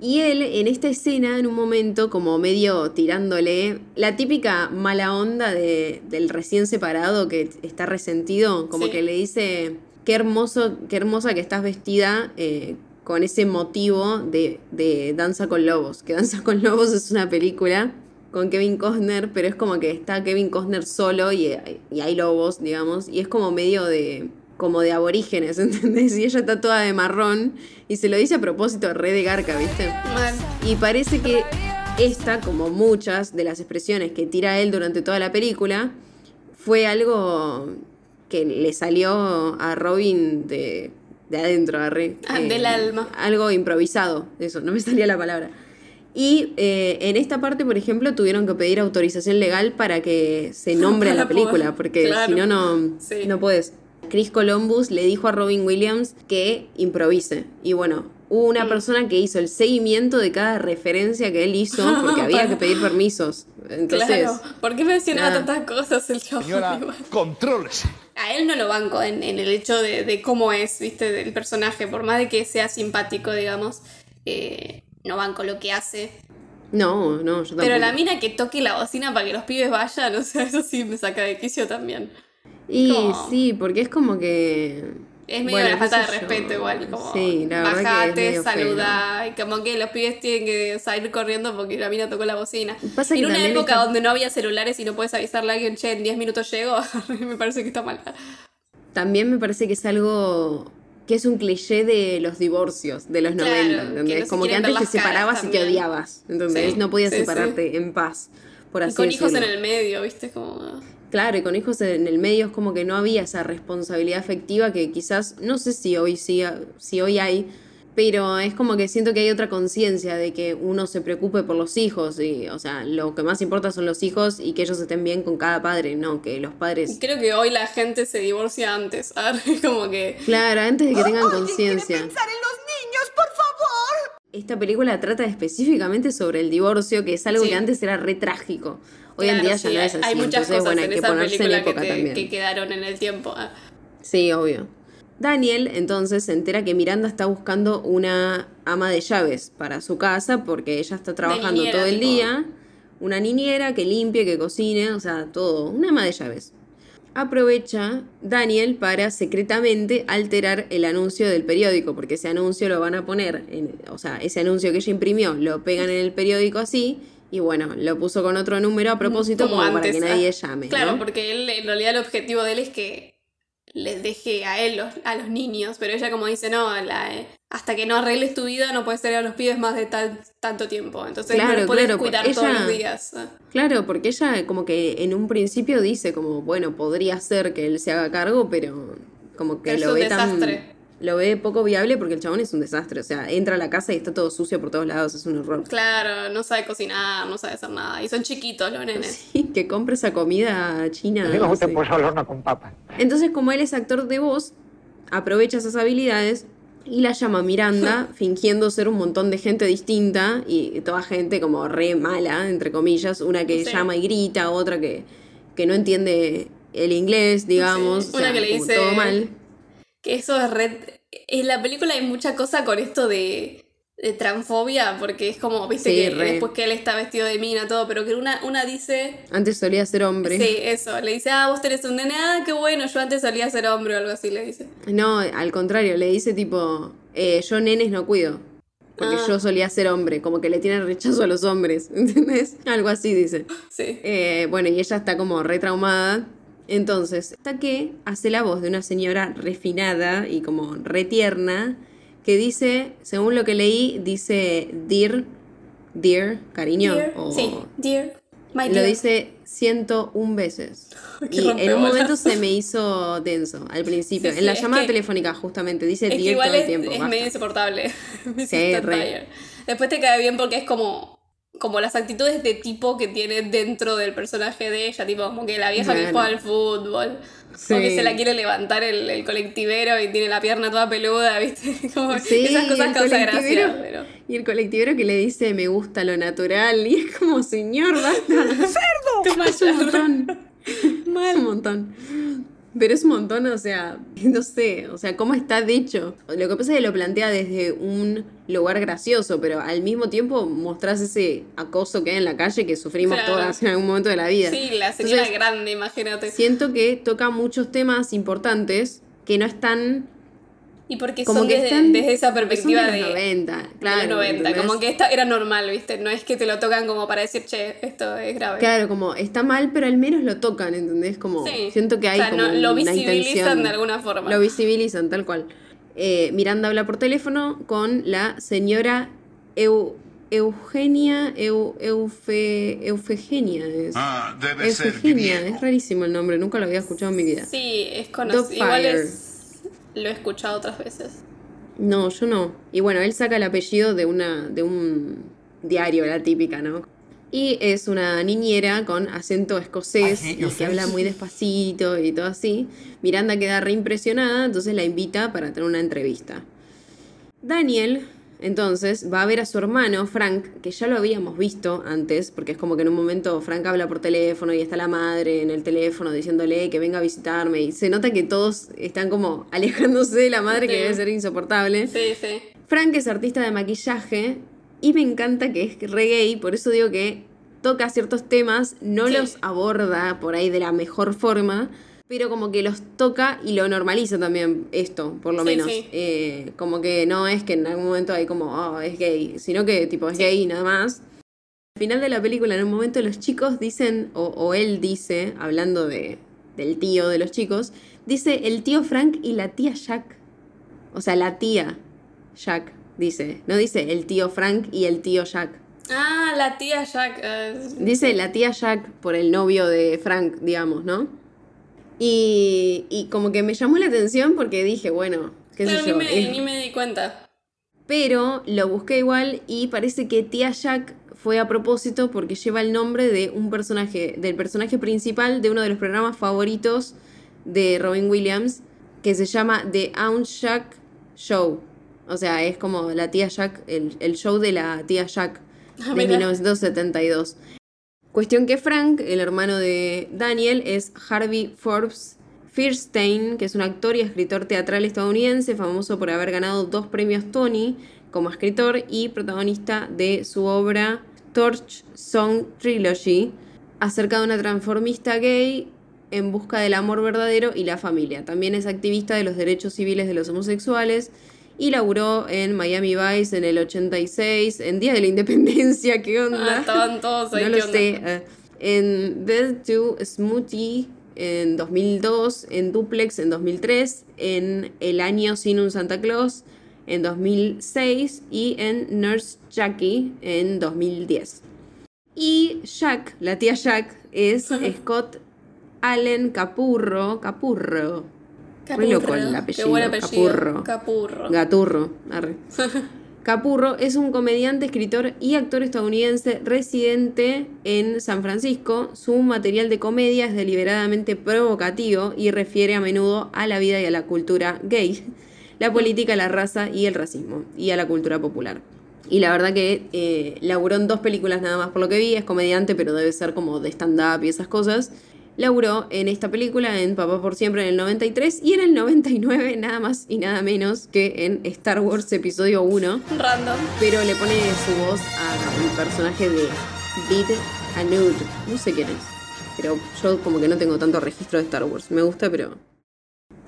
Y él en esta escena, en un momento, como medio tirándole la típica mala onda de- del recién separado que está resentido, como Sí. que le dice, qué hermoso, qué hermosa que estás vestida eh, con ese motivo de, de Danza con Lobos. Que Danza con Lobos es una película con Kevin Costner, pero es como que está Kevin Costner solo y, y hay lobos, digamos, y es como medio de como de aborígenes, [LAUGHS] ¿entendés? Y ella está toda de marrón y se lo dice a propósito re de garca, ¿viste? Y parece que esta, como muchas de las expresiones que tira él durante toda la película, fue algo que le salió a Robin de, de adentro, arre. Ah, del alma. Algo improvisado, eso, no me salía la palabra. Y eh, en esta parte, por ejemplo, tuvieron que pedir autorización legal para que se nombre a [LAUGHS] la película, porque claro. si no, no, Sí. no puedes. Chris Columbus le dijo a Robin Williams que improvise. Y bueno, hubo una persona que hizo el seguimiento de cada referencia que él hizo, [LAUGHS] porque había que pedir permisos. Entonces, claro, ¿por qué mencionaba nada. tantas cosas el chavo? Señora, [LAUGHS] contrólese. A él no lo banco en, en el hecho de, de cómo es, viste, del personaje, por más de que sea simpático, digamos, eh, no banco lo que hace. no, no, yo tampoco. Pero la mina que toque la bocina para que los pibes vayan, [LAUGHS] o sea, eso sí me saca de quicio también. Y como- sí, porque es como que... Es medio Bueno, una falta de sé yo. respeto igual, como Sí, la que bajate, saluda, y como que los pibes tienen que salir corriendo porque la mina tocó la bocina. Pasa en una época está- donde no había celulares y no puedes avisarle a alguien, che, en 10 minutos llego, [LAUGHS] me parece que está mal. También me parece que es algo que es un cliché de los divorcios de los Claro, 90, que ¿entendés? no como que antes te separabas y te odiabas, ¿entendés? Sí, no podías sí, separarte en paz, por Y así con hijos en el medio, viste, como... Claro, y con hijos en el medio es como que no había esa responsabilidad afectiva que quizás, no sé si hoy sí, si hoy hay, pero es como que siento que hay otra conciencia de que uno se preocupe por los hijos y, o sea, lo que más importa son los hijos y que ellos estén bien con cada padre, no que los padres... Creo que hoy la gente se divorcia antes, [LAUGHS] ¿sabes? como que... Claro, antes de que tengan conciencia. pensar en los niños, por favor. Esta película trata específicamente sobre el divorcio, que es algo Sí. que antes era re trágico. Hoy en día sí, ya no es así. Hay muchas entonces, cosas bueno, hay en que esa ponerse en época que, te- también. que quedaron en el tiempo. ah. Sí, obvio. Daniel entonces se entera que Miranda está buscando una ama de llaves para su casa porque ella está trabajando niñera, todo el tipo. día. Una niñera que limpie, que cocine, o sea, todo. Una ama de llaves. Aprovecha Daniel para secretamente alterar el anuncio del periódico, porque ese anuncio lo van a poner, en, o sea, ese anuncio que ella imprimió lo pegan en el periódico así, y bueno, lo puso con otro número a propósito como, para que antes, nadie ah. llame. Claro, ¿no? porque él, en realidad el objetivo de él es que les deje a él los- a los niños, pero ella como dice, no, la- eh, hasta que no arregles tu vida no puedes tener a los pibes más de tal, tanto tiempo, entonces no Claro, los puedes claro, cuidar ella- todos los días. ah. Claro, porque ella como que en un principio dice como, bueno, podría ser que él se haga cargo, pero como que Es lo un ve desastre. tan... Lo ve poco viable porque el chabón es un desastre. O sea, entra a la casa y está todo sucio por todos lados, es un horror. Claro, no sabe cocinar, no sabe hacer nada, y son chiquitos los nenes. [LAUGHS] Sí, que compre esa comida china. A mí me no gusta sé. el pollo al horno con papas. Entonces, como él es actor de voz, aprovecha esas habilidades y la llama Miranda, [LAUGHS] fingiendo ser un montón de gente distinta y toda gente como re mala, entre comillas, una que Sí. llama y grita, otra que, que no entiende el inglés, digamos, Sí, o una sea, que le dice- todo mal. Que eso es red. En la película hay mucha cosa con esto de, de transfobia, porque es como, viste, Sí, que re. después que él está vestido de mina, todo, pero que una, una dice. Antes solía ser hombre. Sí, eso. Le dice, ah, vos tenés un nene, ah, qué bueno, yo antes solía ser hombre o algo así, le dice. No, al contrario, le dice tipo, eh, yo nenes no cuido. Porque Ah. yo solía ser hombre, como que le tiene rechazo a los hombres, [LAUGHS] ¿entendés? Algo así dice. Sí. Eh, bueno, y ella está como retraumada. Entonces, hasta que hace la voz de una señora refinada y como retierna, que dice, según lo que leí, dice dear, dear, cariño. Dear, o- sí, dear. My lo dear. dice 101 veces. [LAUGHS] Y en un momento se me hizo denso al principio. Sí, en la llamada que- telefónica, justamente, dice Dear todo el tiempo. es basta. medio insoportable. [LAUGHS] Me Sí, re. Después te cae bien porque es como, como las actitudes de tipo que tiene dentro del personaje de ella. Tipo, como que la vieja que juega al fútbol. Como que Sí. se la quiere levantar el, el colectivero y tiene la pierna toda peluda, [LAUGHS] ¿viste? Como Sí, esas cosas causan gracia. Pero... Y el colectivero que le dice me gusta lo natural. Y es como, señor, basta. [LAUGHS] Es un montón. Es un montón. Pero es un montón, o sea, [LAUGHS] no sé, o sea, cómo está dicho. Lo que pasa es que lo plantea desde un lugar gracioso, pero al mismo tiempo mostrás ese acoso que hay en la calle que sufrimos Claro. todas en algún momento de la vida. Sí, la señora Entonces, grande, imagínate. Siento que toca muchos temas importantes que no están Y porque como son que desde, están desde esa perspectiva son de, de los 90, claro. de los 90. ¿entendés? Como que esta era normal, ¿viste? No es que te lo tocan como para decir, che, esto es grave. Claro, como está mal, pero al menos lo tocan, ¿entendés? Como Sí. siento que hay O sea, como no- lo una visibilizan intención. de alguna forma. Lo visibilizan, tal cual. Eh, Miranda habla por teléfono con la señora Eu- Eugenia, Eu- Eufe- Eufegenia. Es. Ah, debe ser Eufegenia, griego. es rarísimo el nombre, nunca lo había escuchado en mi vida. Sí, es conocido. Igual Dogfire. es. Lo he escuchado otras veces. No, yo no. Y bueno, él saca el apellido de una de un diario, la típica, ¿no? Y es una niñera con acento escocés y que habla muy despacito y todo así. Miranda queda reimpresionada, entonces la invita para tener una entrevista. Daniel, entonces, va a ver a su hermano, Frank, que ya lo habíamos visto antes, porque es como que en un momento Frank habla por teléfono y está la madre en el teléfono diciéndole que venga a visitarme. Y se nota que todos están como alejándose de la madre, que debe ser insoportable. Sí, sí. Frank es artista de maquillaje y me encanta que es re gay, por eso digo que toca ciertos temas, no Sí. los aborda por ahí de la mejor forma, pero como que los toca y lo normaliza también esto, por lo Sí, menos. sí. Eh, como que no es que en algún momento hay como, oh, es gay, sino que tipo es gay y nada más. Al final de la película, en un momento los chicos dicen, o, o él dice, hablando de, del tío de los chicos, dice el tío Frank y la tía Jack. O sea, la tía Jack, dice. No dice el tío Frank y el tío Jack. Ah, la tía Jack. eh, Dice la tía Jack por el novio de Frank, digamos, ¿no? Y, y como que me llamó la atención porque dije, bueno, qué claro, sé ni yo. me, es- ni me di cuenta. Pero lo busqué igual y parece que tía Jack fue a propósito porque lleva el nombre de un personaje, del personaje principal de uno de los programas favoritos de Robin Williams, que se llama The Aunt Jack Show. O sea, es como la tía Jack, el, el show de la tía Jack Ah, de mira. 1972. Cuestión que Frank, el hermano de Daniel, es Harvey Forbes Fierstein, que es un actor y escritor teatral estadounidense, famoso por haber ganado dos premios Tony como escritor y protagonista de su obra Torch Song Trilogy, acerca de una transformista gay en busca del amor verdadero y la familia. También es activista de los derechos civiles de los homosexuales y laburó en Miami Vice en el 86, en Día de la Independencia, ¿qué onda? Ah, estaban todos ahí. no ¿qué lo onda? sé. eh, en Dead to Smoothie en 2002, en Duplex en 2003, en El año sin un Santa Claus en 2006 y en Nurse Jackie en 2010. Y Jack, la tía Jack, es [LAUGHS] Scott Allen Capurro, Capurro, Re loco el Capurro. apellido, Qué buen apellido. Capurro. Capurro. Gaturro. arre. [LAUGHS] Capurro es un comediante, escritor y actor estadounidense residente en San Francisco. Su material de comedia es deliberadamente provocativo y refiere a menudo a la vida y a la cultura gay, la política, la raza y el racismo, y a la cultura popular. Y la verdad que eh, laburó en dos películas nada más por lo que vi, es comediante, pero debe ser como de stand-up y esas cosas. Laburó en esta película, en Papá por Siempre en el 93 y en el 99 nada más y nada menos que en Star Wars Episodio 1, Random. pero le pone su voz al personaje de Bid Anud, no sé quién es, pero yo como que no tengo tanto registro de Star Wars, me gusta pero...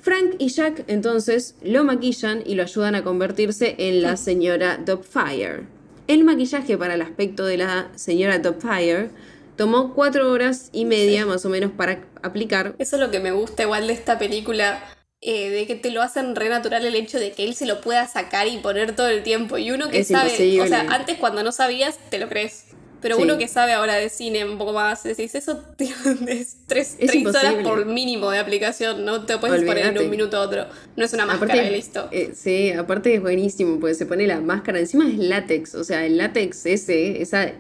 Frank y Jack entonces lo maquillan y lo ayudan a convertirse en la señora Dopfire. El maquillaje para el aspecto de la señora Dopfire tomó cuatro horas y media más o menos para aplicar. Eso es lo que me gusta igual de esta película. eh, de que te lo hacen re natural el hecho de que él se lo pueda sacar y poner todo el tiempo. Y uno que Es sabe, imposible. o sea, antes cuando no sabías, te lo crees. Pero Sí. uno que sabe ahora de cine un poco más, decís, eso [LAUGHS] tío, es tres, Es tres horas por mínimo de aplicación, no te puedes poner en un minuto a otro. No es una máscara y listo. eh, sí, aparte es buenísimo, porque se pone la máscara, encima es látex, o sea, el látex ese, esa,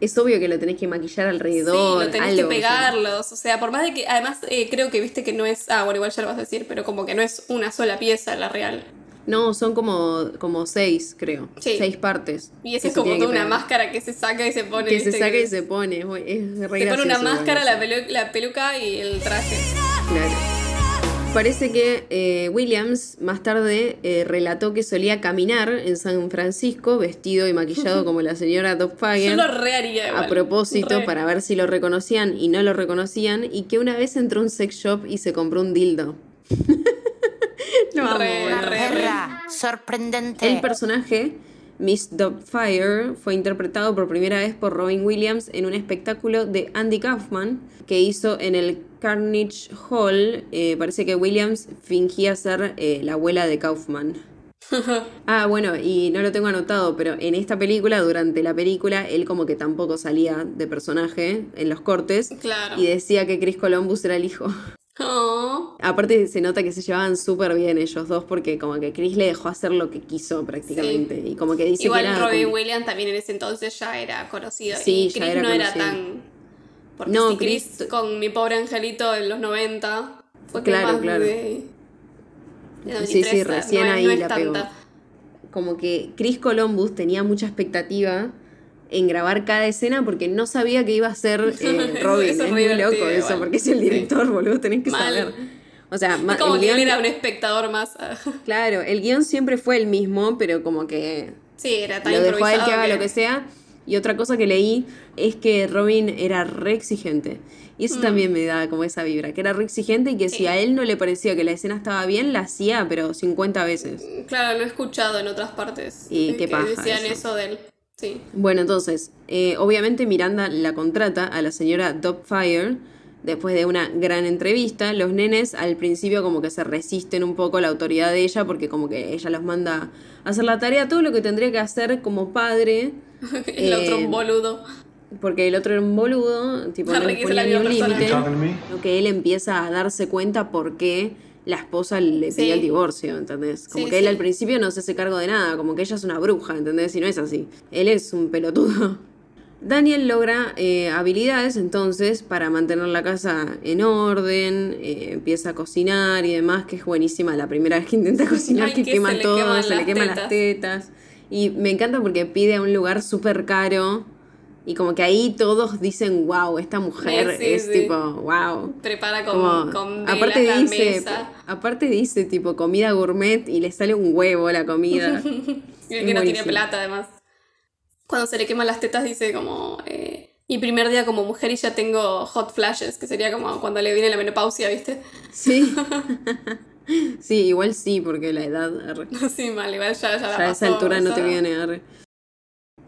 es obvio que lo tenés que maquillar alrededor. sí, lo tenés algo, que pegarlos. O sea, por más de que. Además, eh, creo que viste que no es. Ah, bueno, igual ya lo vas a decir, pero como que no es una sola pieza la real. No, son como, como seis, creo. Sí. Seis partes. Y esa es se como toda una pegar. máscara que se saca y se pone. Que se ¿viste? saca y se pone. Es re Se pone una máscara, la, pelu- la peluca y el traje. Claro. Parece que eh, Williams más tarde eh, relató que solía caminar en San Francisco vestido y maquillado como la señora [LAUGHS] Yo Dogfire lo re haría igual. a propósito Re. para ver si lo reconocían y no lo reconocían y que una vez entró a un sex shop y se compró un dildo. [LAUGHS] amo, Re, re, sorprendente. El personaje, Miss Doubtfire, fue interpretado por primera vez por Robin Williams en un espectáculo de Andy Kaufman que hizo en el Carnage Hall. Eh, parece que Williams fingía ser eh, la abuela de Kaufman. [LAUGHS] ah, bueno, y no lo tengo anotado, pero en esta película, durante la película, él como que tampoco salía de personaje en los cortes Claro. y decía que Chris Columbus era el hijo. Oh. Aparte se nota que se llevaban súper bien ellos dos porque como que Chris le dejó hacer lo que quiso prácticamente. Y como que dice Igual que era Robin como- Williams también en ese entonces ya era conocido. Sí, y ya Chris era no era conocido. tan. Porque No, si Chris, Chris- con mi pobre angelito en los 90 fue que Claro, más claro. de. de Sí, sí, 93, recién no ahí no la pegó. tanta. como que Chris Columbus tenía mucha expectativa en grabar cada escena porque no sabía que iba a ser eh, Robin. [LAUGHS] eso es es muy loco eso, igual. porque es el director, boludo, tenés que Mal. saber. O sea, Es como el que guión- era un espectador más. Claro, el guion siempre fue el mismo, pero como que sí, era tan lo dejó a él que haga lo que sea. Y otra cosa que leí es que Robin era re exigente. Y eso también me da como esa vibra, que era re exigente y que si Mm. Sí. a él no le parecía que la escena estaba bien, la hacía, pero 50 veces. Claro, lo he escuchado en otras partes. Y eh, qué que paja decían eso. eso. de él. Sí. Bueno, entonces, eh, obviamente Miranda la contrata a la señora Doubtfire después de una gran entrevista. Los nenes al principio como que se resisten un poco a la autoridad de ella porque como que ella los manda a hacer la tarea, todo lo que tendría que hacer como padre. [LAUGHS] El otro Eh, un boludo. Porque el otro era un boludo, tipo, no Arre, le ponía ni un límite. Lo que él empieza a darse cuenta por qué la esposa le Sí. pidió el divorcio, ¿entendés? Como Sí, que él sí. al principio no se hace cargo de nada, como que ella es una bruja, ¿entendés? Y no es así. Él es un pelotudo. [LAUGHS] Daniel logra eh, habilidades entonces para mantener la casa en orden, eh, empieza a cocinar y demás, que es buenísima la primera vez que intenta [LAUGHS] cocinar, Ay, que que quema se le todo, se le las queman las tetas. tetas. Y me encanta porque pide a un lugar súper caro y como que ahí todos dicen, wow, esta mujer Sí, es sí. tipo, wow. Prepara con, Como, con aparte la dice, mesa. aparte dice tipo comida gourmet y le sale un huevo la comida. [LAUGHS] Y el que no tiene plata, además. Cuando se le queman las tetas, dice como. eh, mi primer día como mujer y ya tengo hot flashes, que sería como cuando le viene la menopausia, ¿viste? Sí. [LAUGHS] sí, igual sí, porque la edad arre. Así mal, igual ya, ya la a esa altura no te viene arre.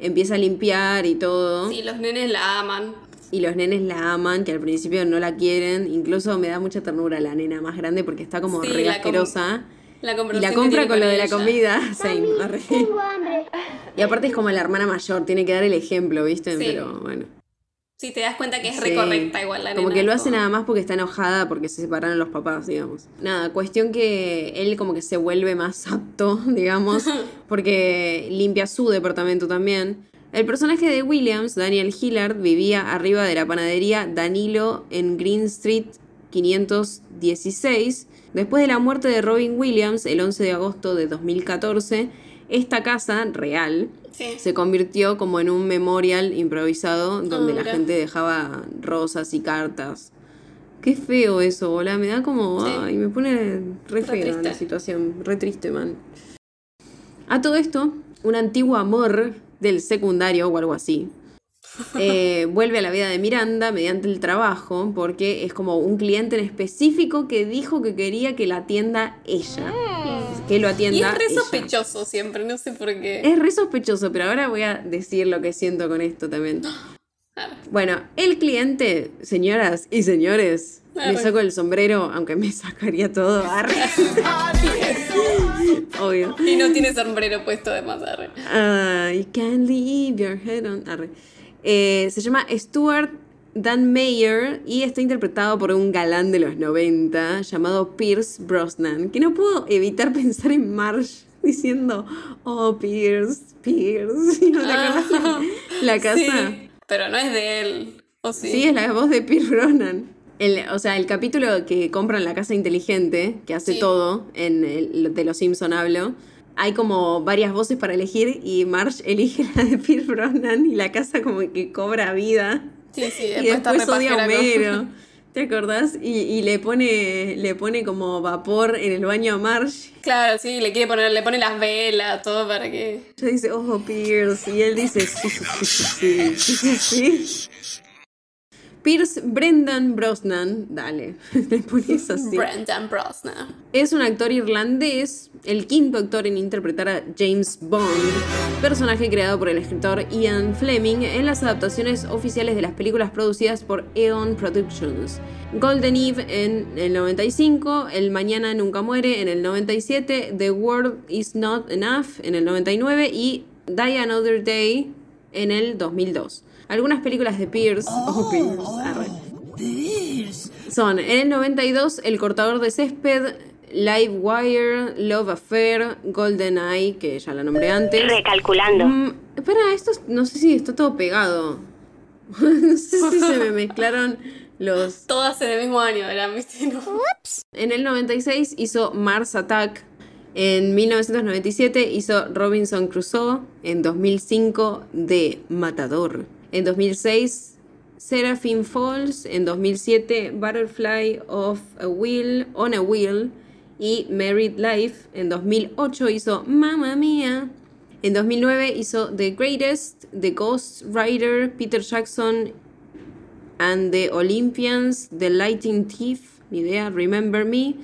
Empieza a limpiar y todo. Sí, los nenes la aman. Y los nenes la aman, que al principio no la quieren. Incluso me da mucha ternura la nena más grande porque está como Sí, re la com- asquerosa. La Y la compra con lo de la comida. [LAUGHS] Same, arre. Tengo hambre. Y aparte es como la hermana mayor, tiene que dar el ejemplo, ¿viste? Sí. Pero bueno. Sí, te das cuenta que es Sí. re correcta igual la Como nena, que lo hace nada más porque está enojada porque se separaron los papás, digamos. Nada, cuestión que él como que se vuelve más [LAUGHS] apto, digamos, [LAUGHS] porque limpia su departamento también. El personaje de Williams, Daniel Hillard, vivía arriba de la panadería Danilo en Green Street 516. Después de la muerte de Robin Williams, el 11 de agosto de 2014, esta casa real Sí. se convirtió como en un memorial improvisado donde Ah, la mira. gente dejaba rosas y cartas. Qué feo eso, bola. Me da como. Sí. Ay, me pone re Re fea la situación. Re triste, man. A todo esto, un antiguo amor del secundario o algo así. [LAUGHS] eh, vuelve a la vida de Miranda mediante el trabajo porque es como un cliente en específico que dijo que quería que la atienda ella. Que lo atienda. Y es re ella. sospechoso siempre, no sé por qué. Es re sospechoso, pero ahora voy a decir lo que siento con esto también. [GASPS] Bueno, el cliente, señoras y señores, me saco el sombrero, aunque me sacaría todo. Arre. [LAUGHS] Obvio. Y no tiene sombrero puesto de más arre. Ah, you can't leave your head on. Arre. Eh, se llama Stuart Dan Mayer y está interpretado por un galán de los 90 llamado Pierce Brosnan, que no puedo evitar [LAUGHS] pensar en Marsh diciendo, oh, Pierce, Pierce. [LAUGHS] ¿No te acuerdas la, [LAUGHS] casa? Sí, pero no es de él. ¿O sí? Sí, es la voz de Pierce Brosnan. El- o sea, el capítulo que compran la casa inteligente, que hace Sí. todo, en el- de los Simpson hablo, hay como varias voces para elegir y Marge elige la de Pierce Brosnan y la casa como que cobra vida. Sí, sí, después y después odia a Homero. [LAUGHS] ¿Te acordás? Y, y, le pone le pone como vapor en el baño a Marge. Claro, sí, le quiere poner, le pone las velas, todo para que. Ella dice, ojo Pierce, y él dice, sí, sí, sí, sí, sí, sí. Pierce Brendan Brosnan, dale, [LAUGHS] le pones así. Brendan Brosnan. Es un actor irlandés, el quinto actor en interpretar a James Bond, personaje creado por el escritor Ian Fleming en las adaptaciones oficiales de las películas producidas por Eon Productions. Golden Eve en el 95, El Mañana Nunca Muere en el 97, The World Is Not Enough en el 99 y Die Another Day en el 2002. Algunas películas de Pierce, oh, Pierce, arre. Son en el 92 El cortador de césped, Live Wire, Love Affair, Golden Eye, que ya la nombré antes. Recalculando. Mm, espera, esto es- no sé si está todo pegado. [LAUGHS] no sé si se me mezclaron los... Todas en el mismo año eran. No. En el 96 hizo Mars Attack. En 1997 hizo Robinson Crusoe. En 2005 The Matador. En 2006 Seraphim Falls. En 2007 Butterfly of a Wheel, On a Wheel. Y Married Life. En 2008 hizo Mamma Mía. En 2009 hizo The Greatest, The Ghost Rider, Peter Jackson and the Olympians, The Lighting Thief, ni idea, Remember Me.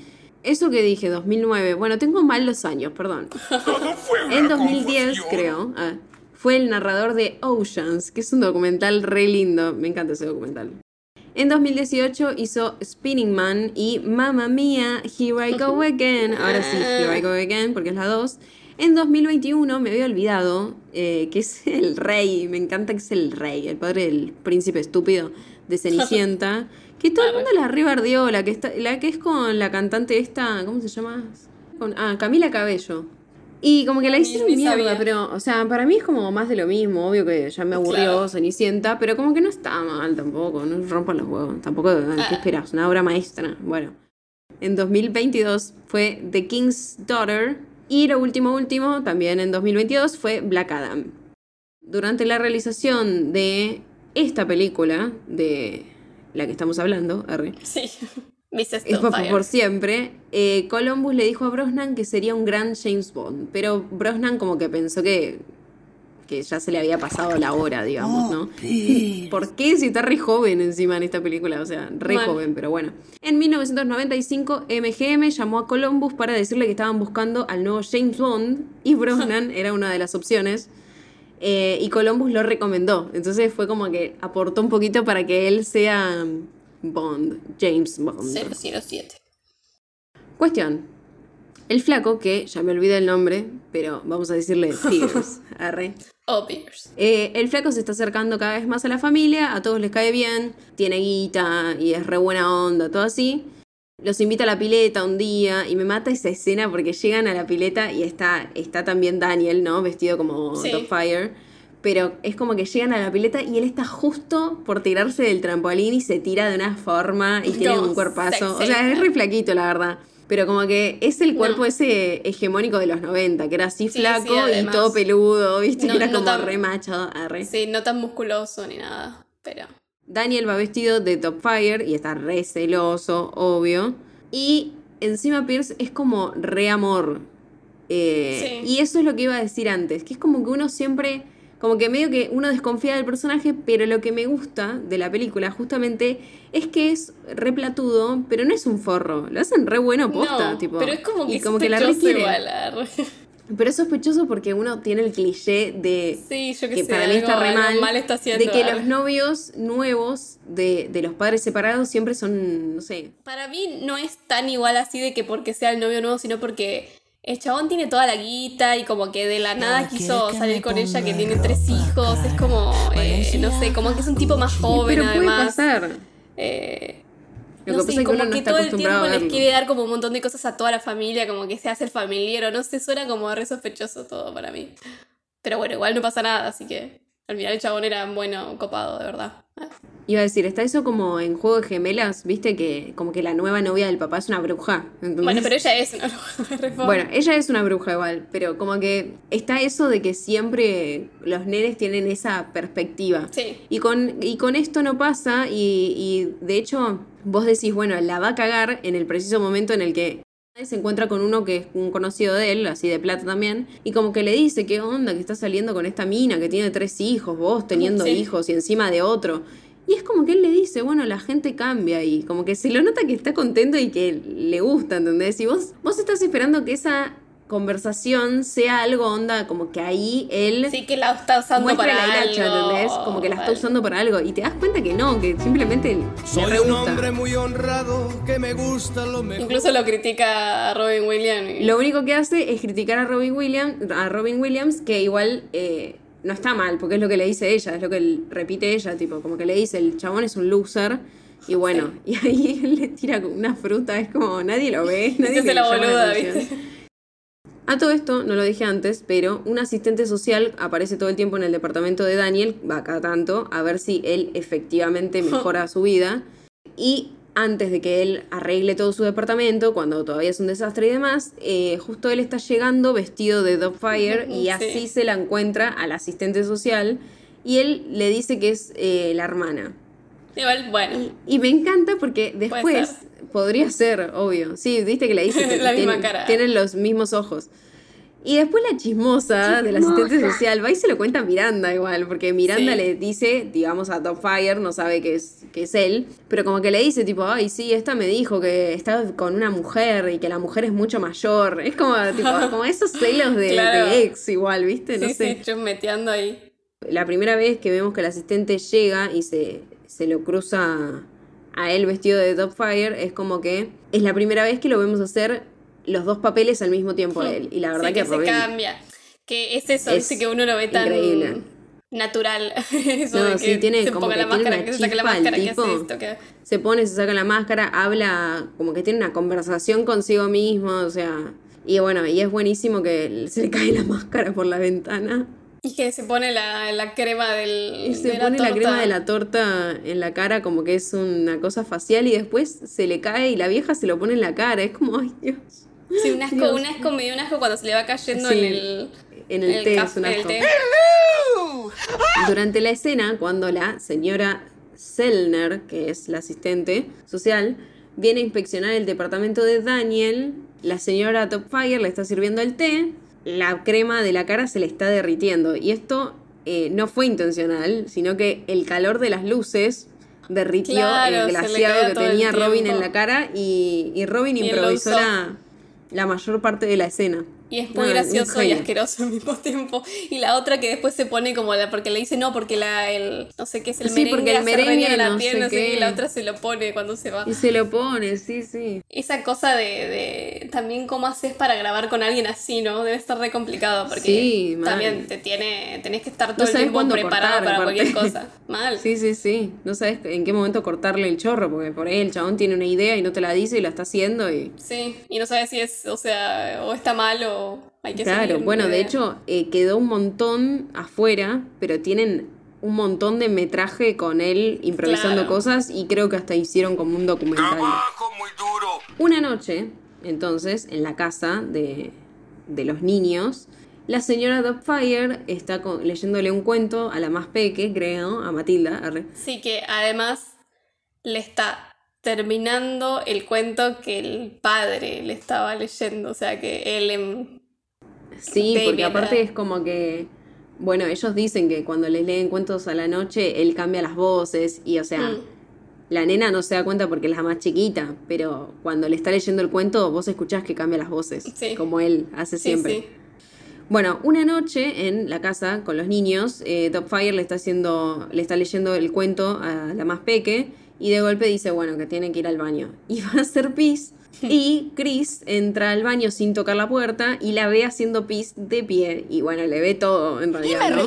Eso que dije, 2009. Bueno, tengo mal los años, perdón. [LAUGHS] En 2010, creo, ah, fue el narrador de Oceans, que es un documental re lindo. Me encanta ese documental. En 2018 hizo Spinning Man y Mamma Mía, Here I Go Again. Ahora sí, Here I Go Again, porque es la 2. En 2021 me había olvidado eh, que es [LAUGHS] el rey, me encanta que es el rey, el padre del príncipe estúpido de Cenicienta. [LAUGHS] Que todo el mundo la rebardeó, la que, está, la que es con la cantante esta, ¿cómo se llama? Con, ah, Camila Cabello. Y como que la hicieron mierda, sabía. pero, o sea, para mí es como más de lo mismo, obvio que ya me aburrió Claro. Cenicienta, pero como que no está mal tampoco, no rompan los huevos, tampoco, Ah. ¿qué esperas? Una obra maestra, bueno. En 2022 fue The King's Daughter y lo último último, también en 2022, fue Black Adam. Durante la realización de esta película, de la que estamos hablando, R, Sí. [LAUGHS] Mrs. es por, siempre, eh, Columbus le dijo a Brosnan que sería un gran James Bond, pero Brosnan como que pensó que, que ya se le había pasado la hora, digamos, ¿no? ¿Por qué si está re joven encima en esta película? O sea, re joven, pero bueno. En 1995, MGM llamó a Columbus para decirle que estaban buscando al nuevo James Bond y Brosnan [LAUGHS] era una de las opciones. eh, y Columbus lo recomendó. Entonces fue como que aportó un poquito para que él sea Bond, James Bond. 007. Cuestión. El flaco, que ya me olvidé el nombre, pero vamos a decirle [LAUGHS] Pierce. arre. Oh, Pierce. Eh, el flaco se está acercando cada vez más a la familia, a todos les cae bien, tiene guita y es re buena onda, todo así. Los invita a la pileta un día y me mata esa escena porque llegan a la pileta y está, está también Daniel, ¿no? Vestido como Sí. Dogfire. Pero es como que llegan a la pileta y él está justo por tirarse del trampolín y se tira de una forma y tiene un cuerpazo. sexy. O sea, es re flaquito, la verdad. Pero como que es el cuerpo No. ese hegemónico de los 90, que era así Sí, flaco sí, y todo peludo, ¿viste? No- era como tan- re macho. arre. Sí, no tan musculoso ni nada, pero. Daniel va vestido de Top Fire y está re celoso, obvio. Y encima Pierce es como re amor. Eh, Sí. Y eso es lo que iba a decir antes, que es como que uno siempre, como que medio que uno desconfía del personaje, pero lo que me gusta de la película justamente es que es re platudo, pero no es un forro. Lo hacen re bueno posta, no, tipo. pero es como que, y como que la re sospechoso quiere. igual, arre. [LAUGHS] Pero es sospechoso porque uno tiene el cliché de Sí, yo qué que sé, para mí está re mal, mal está haciendo, de que los novios nuevos de, de los padres separados siempre son, no sé, Para mí no es tan igual así de que porque sea el novio nuevo, sino porque el chabón tiene toda la guita y como que de la nada quiso salir con ella que tiene tres hijos. Es como, eh, no sé, como que es un tipo más joven Pero puede además. pasar. Eh, Lo no sé, que como no que todo el tiempo les quiere dar como un montón de cosas a toda la familia, como que se hace el familiar o no sé, suena como re sospechoso todo para mí. Pero bueno, igual no pasa nada, así que al final el chabón era bueno, copado, de verdad. Iba a decir, está eso como en Juego de Gemelas, viste que como que la nueva novia del papá es una bruja. ¿entendés? Bueno, pero ella es una [LAUGHS] reforma. Bueno, ella es una bruja igual, pero como que está eso de que siempre los nenes tienen esa perspectiva. Sí. Y con, y con esto no pasa y, y de hecho vos decís, bueno, la va a cagar en el preciso momento en el que se encuentra con uno que es un conocido de él, así de plata también, y como que le dice, ¿qué onda que está saliendo con esta mina que tiene tres hijos, vos teniendo Sí. hijos y encima de otro? Y es como que él le dice, bueno, la gente cambia y como que se lo nota que está contento y que le gusta, ¿entendés? Y vos, vos estás esperando que esa conversación sea algo onda, como que ahí él Sí, que la está usando para la hilacha, algo. ¿entendés? Como que la está usando para algo. Y te das cuenta que no, que simplemente le Soy un hombre muy honrado que me gusta lo mejor. Incluso lo critica a Robin Williams. y- Lo único que hace es criticar a Robin Williams, a Robin Williams que igual eh, no está mal, porque es lo que le dice ella, es lo que repite ella, tipo, como que le dice, el chabón es un loser. Y bueno, [LAUGHS] y ahí él le tira una fruta, es como nadie lo ve, [LAUGHS] nadie Se la boluda. ¿viste? A todo esto, no lo dije antes, pero un asistente social aparece todo el tiempo en el departamento de Daniel, va cada tanto, a ver si él efectivamente [LAUGHS] mejora su vida. Y antes de que él arregle todo su departamento, cuando todavía es un desastre y demás, eh, justo él está llegando vestido de Dogfire y Sí. así se la encuentra al asistente social y él le dice que es eh, la hermana. Igual, bueno. Y me encanta porque después ser. podría ser, obvio. Sí, viste que le dice que [LAUGHS] La misma cara. tienen los mismos ojos. Y después la chismosa del asistente social va y se lo cuenta a Miranda igual, porque Miranda Sí. le dice, digamos, a Fire no sabe que es, que es él, pero como que le dice tipo, ay, sí, esta me dijo que está con una mujer y que la mujer es mucho mayor. Es como, tipo, [LAUGHS] como esos celos de, Claro. de ex igual, ¿viste? No sí, sé sí, meteando ahí. la primera vez que vemos que el asistente llega y se, se lo cruza a él vestido de Fire es como que es la primera vez que lo vemos hacer los dos papeles al mismo tiempo a él. Y la verdad Sí, que, que, se Robin- cambia. Que es eso, es que uno lo ve tan increíble. natural. [LAUGHS] eso No, de sí, que tiene se como ponga que la tiene máscara, que se saque la máscara, que hace esto, que. se pone, se saca la máscara, habla como que tiene una conversación consigo mismo, o sea... Y bueno, y es buenísimo que se le cae la máscara por la ventana. Y que se pone la, la crema del. Y se de pone la, crema de la torta en la cara como que es una cosa facial y después se le cae y la vieja se lo pone en la cara. Es como, ay Dios. Sí, un asco, Dios. un asco, me dio un asco cuando se le va cayendo Sí, en el. en el té, caf- es un asco. Durante la escena, cuando la señora Selner, que es la asistente social, viene a inspeccionar el departamento de Daniel, la señora Topfire le está sirviendo el té, la crema de la cara se le está derritiendo. Y esto eh, no fue intencional, sino que el calor de las luces derritió Claro, el glaciado que tenía Robin en la cara y, y Robin Y improvisó la, la mayor parte de la escena. Y es No, muy un gracioso y asqueroso al mismo [LAUGHS] tiempo. Y la otra que después se pone como la. Porque le dice no, porque la. El, no sé qué es el Sí, merengue. porque el merengue a la no piel, sé no sé qué. Y la otra se lo pone cuando se va. Y se lo pone, sí, sí. Esa cosa de, de también cómo haces para grabar con alguien así, ¿no? Debe estar re complicado porque Sí, también te tiene, tenés que estar No todo el tiempo preparado cortar, para cualquier cosa. [LAUGHS] Mal. Sí, sí, sí. No sabes en qué momento cortarle el chorro, porque por ahí el chabón tiene una idea y no te la dice y la está haciendo y... Sí, y no sabes si es, o sea, o está mal o hay que Claro, seguir, bueno, de hecho eh, quedó un montón afuera, pero tienen un montón de metraje con él improvisando Claro. cosas y creo que hasta hicieron como un documental. muy duro. Una noche, entonces, en la casa de, de los niños, la señora Dogfire está con- leyéndole un cuento a la más peque, creo, a Matilda. arre. Sí, que además le está terminando el cuento que el padre le estaba leyendo, o sea, que él en... Sí, porque aparte es como que, bueno, ellos dicen que cuando les leen cuentos a la noche, él cambia las voces y, o sea, Mm. la nena no se da cuenta porque es la más chiquita, pero cuando le está leyendo el cuento, vos escuchás que cambia las voces, Sí. como él hace Sí, siempre. sí. Bueno, una noche en la casa con los niños, eh, Topfire le está haciendo, le está leyendo el cuento a la más peque y de golpe dice, bueno, que tiene que ir al baño. [LAUGHS] Y va a hacer pis. Y Chris entra al baño sin tocar la puerta y la ve haciendo pis de pie. Y bueno, le ve todo en realidad. ¿no?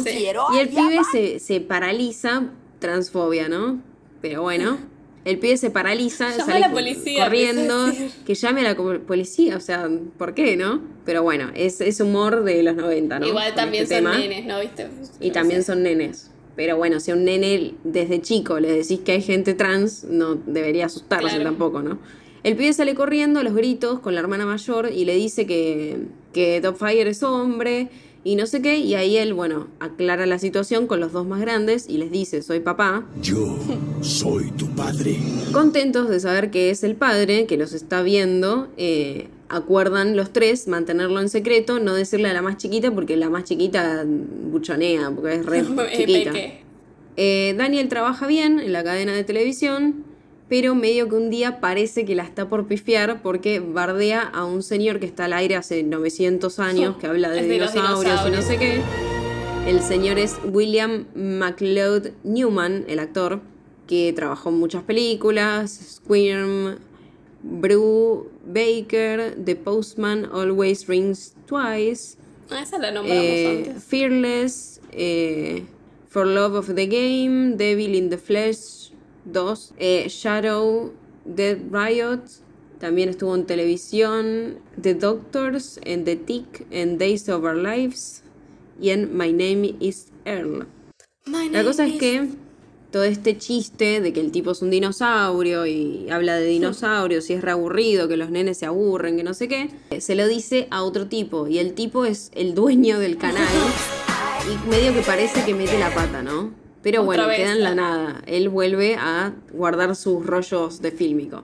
Y el pibe se, se paraliza, transfobia, ¿no? Pero bueno, el pibe se paraliza, Llama sale a la policía, corriendo, que llame a la policía, o sea, ¿por qué, no? Pero bueno, es, es humor de los 90, ¿no? Igual Con también este son tema. nenes, ¿no? ¿Viste? Y No también sé. son nenes. Pero bueno, si a un nene desde chico le decís que hay gente trans, no debería asustarse Claro. tampoco, ¿no? El pibe sale corriendo a los gritos con la hermana mayor y le dice que, que Fire es hombre y no sé qué. Y ahí él, bueno, aclara la situación con los dos más grandes y les dice, soy papá. Yo soy tu padre. Contentos de saber que es el padre, que los está viendo, eh, acuerdan los tres mantenerlo en secreto, no decirle a la más chiquita porque la más chiquita buchonea, porque es re [LAUGHS] chiquita. Eh, Daniel trabaja bien en la cadena de televisión, pero medio que un día parece que la está por pifiar porque bardea a un señor que está al aire hace 900 años, [LAUGHS] que habla de, dinosaurios y no sé qué. El señor es William McLeod Newman, el actor, que trabajó en muchas películas, Squirm, Brew Baker, The Postman Always Rings Twice, Ah, esa la nombramos eh, antes. Fearless, eh, For Love of the Game, Devil in the Flesh 2, eh, Shadow, Dead Riot, también estuvo en televisión, The Doctors, en The Tick, en Days of Our Lives y en My Name is Earl. My La cosa es que todo este chiste de que el tipo es un dinosaurio y habla de dinosaurios y es reaburrido, que los nenes se aburren, que no sé qué, se lo dice a otro tipo y el tipo es el dueño del canal [LAUGHS] y medio que parece que mete la pata, ¿no? Pero Otra bueno, vez, queda en la- nada. Él vuelve a guardar sus rollos de fílmico.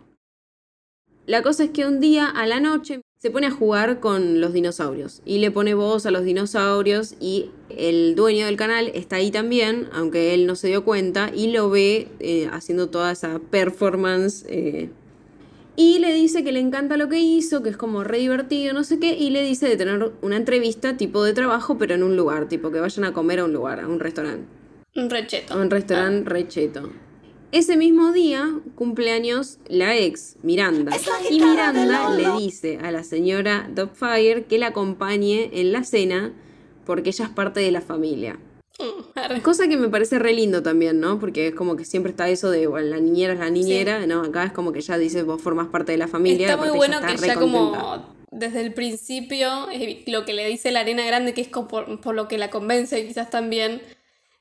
La cosa es que un día a la noche se pone a jugar con los dinosaurios y le pone voz a los dinosaurios y el dueño del canal está ahí también, aunque él no se dio cuenta, y lo ve eh, haciendo toda esa performance. eh, y le dice que le encanta lo que hizo, que es como re divertido, no sé qué, y le dice de tener una entrevista tipo de trabajo, pero en un lugar, tipo que vayan a comer a un lugar, a un restaurante. Un recheto. A un restaurante re cheto. Ese mismo día cumpleaños la ex, Miranda. Y Miranda le dice a la señora Dogfire que la acompañe en la cena porque ella es parte de la familia. Mm. Cosa que me parece re lindo también, ¿no? Porque es como que siempre está eso de, bueno, la niñera es la niñera, ¿no? Acá es como que ya dice, vos formas parte de la familia. Está muy bueno que ya como desde el principio eh, lo que le dice la arena grande, que es por, por lo que la convence quizás también,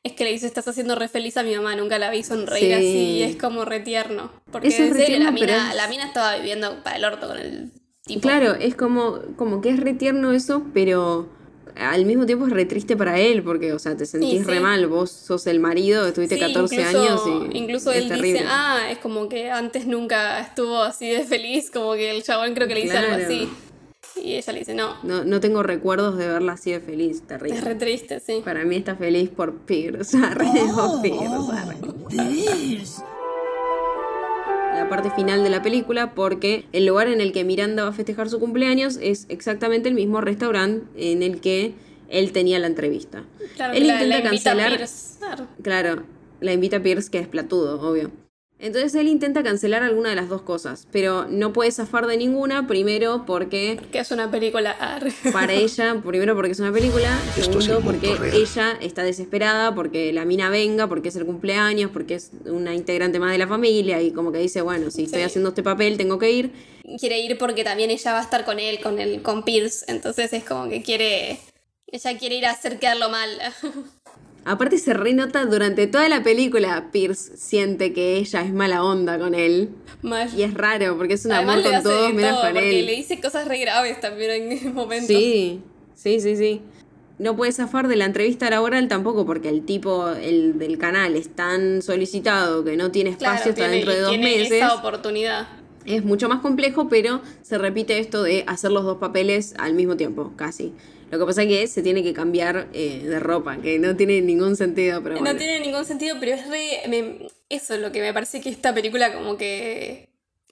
es que le dice estás haciendo re feliz a mi mamá, nunca la vi sonreír Sí. así, y es como re tierno. Porque es en serio, la mina, es- la mina estaba viviendo para el orto con el tipo. Claro, es como, como que es re tierno eso, pero al mismo tiempo es re triste para él, porque, o sea, te sentís Sí, re mal, vos sos el marido, estuviste Sí, 14 incluso, años y incluso es él terrible. dice, ah, es como que antes nunca estuvo así de feliz, como que el chabón creo que le dice algo así. Y ella le dice, no, no, no tengo recuerdos de verla así de feliz, terrible. es re triste, sí. Para mí está feliz por Pierce, [LAUGHS] arre, por Pierce, arre. La parte final de la película porque el lugar en el que Miranda va a festejar su cumpleaños es exactamente el mismo restaurante en el que él tenía la entrevista. Claro, él que la, intenta la invita a cancelar Pierce. Claro, la invita a Pierce, que es platudo, obvio. Entonces él intenta cancelar alguna de las dos cosas, pero no puede zafar de ninguna, primero porque Que es una película para [LAUGHS] ella, primero porque es una película, Esto es segundo porque real. ella está desesperada, porque la mina venga, porque es el cumpleaños, porque es una integrante más de la familia y como que dice, bueno, si estoy haciendo este papel tengo que ir. quiere ir porque también ella va a estar con él, con el, con Pierce. Entonces es como que quiere. Ella quiere ir a hacer quedarlo mal. [LAUGHS] Aparte se renota durante toda la película, Pierce siente que ella es mala onda con él. Y es raro, porque es un Además amor con todos menos todo, con porque él. le dice cosas re graves también en momentos. Sí, sí, sí, sí. No puede zafar de la entrevista laboral tampoco porque el tipo el del canal es tan solicitado que no tiene Claro, espacio hasta tiene- dentro de dos tiene meses. esa oportunidad. Es mucho más complejo, pero se repite esto de hacer los dos papeles al mismo tiempo, casi. Lo que pasa es que se tiene que cambiar eh, de ropa, que no tiene ningún sentido, pero No tiene ningún sentido, pero es re. me- eso es lo que me parece que esta película como que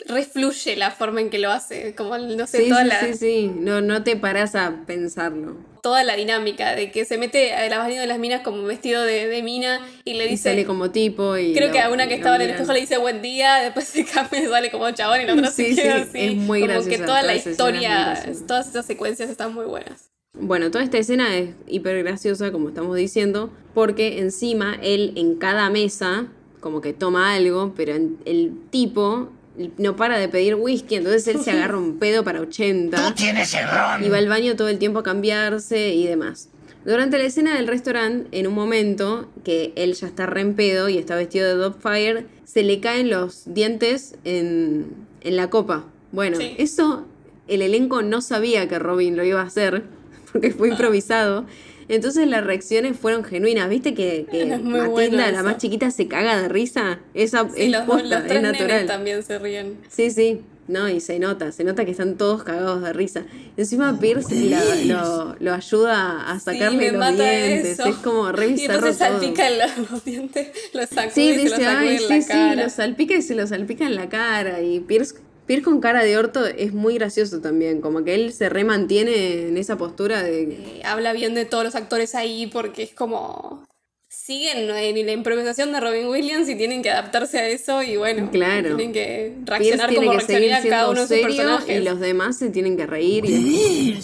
refluye la forma en que lo hace, como no sé, Sí, toda, sí, la, sí, sí. No, no te paras a pensarlo. toda la dinámica de que se mete al baño de las minas como vestido de, de mina y le Y dice... sale como tipo y. Creo lo- que a una que estaba en el espejo le dice buen día, [LAUGHS] después se cambia y sale como chabón y la otra Sí, se queda sí, así. es muy como graciosa, que toda la historia, todas esas secuencias están muy buenas. Bueno, toda esta escena es hiper graciosa, como estamos diciendo, porque encima él en cada mesa, como que toma algo, pero en- el tipo no para de pedir whisky, entonces él se agarra un [LAUGHS] pedo para 80. tienes el ron. y va al baño todo el tiempo a cambiarse y demás. Durante la escena del restaurante, en un momento que él ya está re en pedo y está vestido de Dogfire, se le caen los dientes en, en la copa. Bueno, Sí. eso el elenco no sabía que Robin lo iba a hacer, [LAUGHS] porque fue improvisado. Entonces las reacciones fueron genuinas. ¿Viste que, que [LAUGHS] Es muy bueno Matilda, la más chiquita, se caga de risa? Esa Sí, es los, posta, los es tres nenes natural. también se ríen. Sí, sí. No, y se nota, se nota que están todos cagados de risa. Encima Pierce la- lo, lo ayuda a Sí, sacarle me los dientes. eso. Es como re Y después se todo. salpica los, los dientes, los sacude Sí, y se los dice, sacude ay, en sí, la sí, cara. lo salpica y se lo salpica en la cara. Y Pierce, Pierce con cara de orto es muy gracioso también. Como que él se remantiene en esa postura de... Eh, habla bien de todos los actores ahí porque es como siguen en la improvisación de Robin Williams y tienen que adaptarse a eso y bueno, Claro. tienen que reaccionar tiene como que seguir reaccionaría cada uno de sus personajes. y los demás se tienen que reír. Y...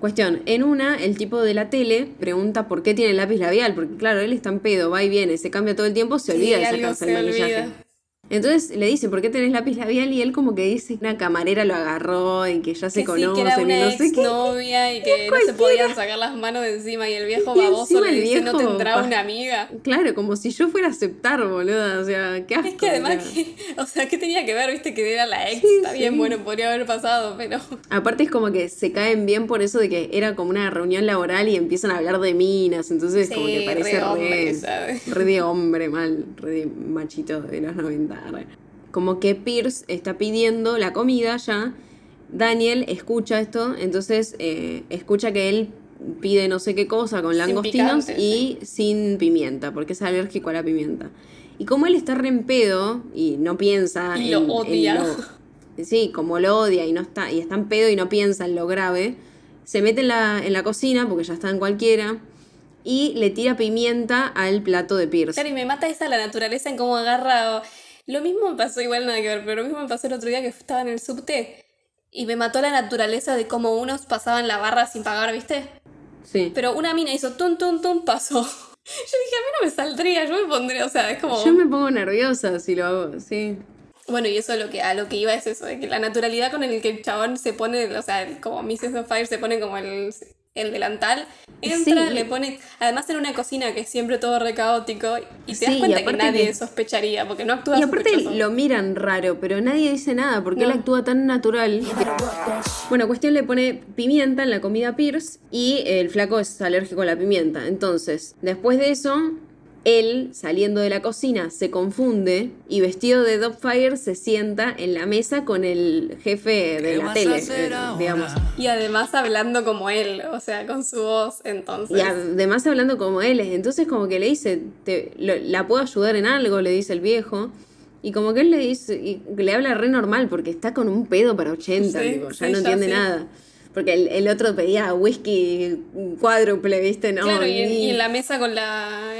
Cuestión, en una, el tipo de la tele pregunta por qué tiene lápiz labial, porque claro, él está en pedo, va y viene, se cambia todo el tiempo, se Sí, olvida de sacarse se el maquillaje. olvida. Entonces le dice, ¿por qué tenés lápiz labial? Y él como que dice, una camarera lo agarró y que ya se que sí, conocen que era y una no sé novia y que [LAUGHS] no se podían sacar las manos de encima y el viejo Y baboso le dice no viejo tendrá pa- una amiga. Claro, como si yo fuera a aceptar, boluda, o sea, qué asco. Es que además, o sea. que, [LAUGHS] o sea, ¿qué tenía que ver? Viste que era la ex, Sí, está bien, sí. bueno, podría haber pasado, pero Aparte es como que se caen bien por eso de que era como una reunión laboral y empiezan a hablar de minas, entonces como que Sí, parece re re, hombre, ¿sabes? re de hombre mal, re de machito de los 90. Como que Pierce está pidiendo la comida ya, Daniel escucha esto, entonces eh, escucha que él pide no sé qué cosa con langostinos picante, y sin pimienta, porque es alérgico a la pimienta. Y como él está re en pedo y no piensa Y en- lo en odia. lo- sí, como lo odia y no está, y está en pedo y no piensa en lo grave, se mete en la, en la cocina, porque ya está en cualquiera, y le tira pimienta al plato de Pierce. Claro, y me mata esa la naturaleza en cómo agarra. Lo mismo me pasó, igual nada que ver, pero lo mismo me pasó el otro día que estaba en el subte y me mató la naturaleza de cómo unos pasaban la barra sin pagar, ¿viste? Sí. Pero una mina hizo tum, tum, tum, pasó. [LAUGHS] Yo dije, a mí no me saldría, yo me pondría, o sea, es como. Yo me pongo nerviosa si lo hago, sí. Bueno, y eso lo que, a lo que iba es eso, de que la naturalidad con el que el chabón se pone, o sea, como Mrs. of Fire se pone como el, el delantal, entra, Sí. le pone, además en una cocina que es siempre todo re caótico, y te Sí, das cuenta que nadie que- sospecharía, porque no actúa Y aparte sospechoso. lo miran raro, pero nadie dice nada porque No. él actúa tan natural. Bueno, cuestión le pone pimienta en la comida Pierce y el flaco es alérgico a la pimienta. Entonces, después de eso, él, saliendo de la cocina, se confunde y vestido de Dogfire se sienta en la mesa con el jefe de la tele, eh, digamos. Y además hablando como él, o sea, con su voz, entonces. Y además hablando como él, entonces como que le dice, te, lo- la puedo ayudar en algo, le dice el viejo. Y como que él le dice, y le habla re normal porque está con un pedo para 80, Sí, tipo, ya sí, no ya entiende sí. nada. Porque el, el otro pedía whisky cuádruple, ¿viste? No, claro, y en, ni- y en la mesa con la...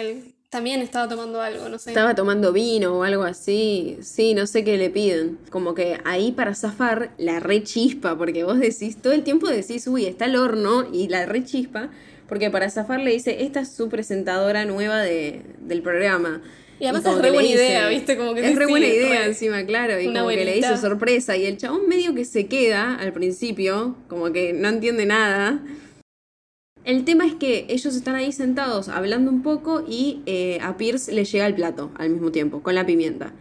también estaba tomando algo, no sé. Estaba tomando vino o algo así. Sí, no sé qué le piden. Como que ahí para zafar la re chispa, porque vos decís, todo el tiempo decís, uy, está el horno y la re chispa. Porque para zafar le dice, esta es su presentadora nueva de, del programa. Y además como es re buena dice- idea, ¿viste? Como que es re buena idea re- encima, claro. Y como que le abuelita. hizo sorpresa. Y el chabón medio que se queda al principio, como que no entiende nada. El tema es que ellos están ahí sentados hablando un poco y eh, a Pierce le llega el plato al mismo tiempo, con la pimienta.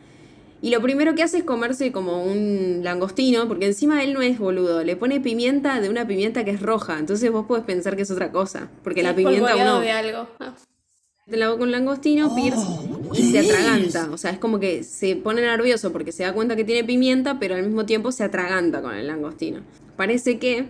Y lo primero que hace es comerse como un langostino, porque encima él no es boludo, le pone pimienta de una pimienta que es roja, entonces vos podés pensar que es otra cosa, porque Sí, la pimienta uno de algo. Ah. te la con langostino, Pierce, y se atraganta, o sea, es como que se pone nervioso porque se da cuenta que tiene pimienta, pero al mismo tiempo se atraganta con el langostino. Parece que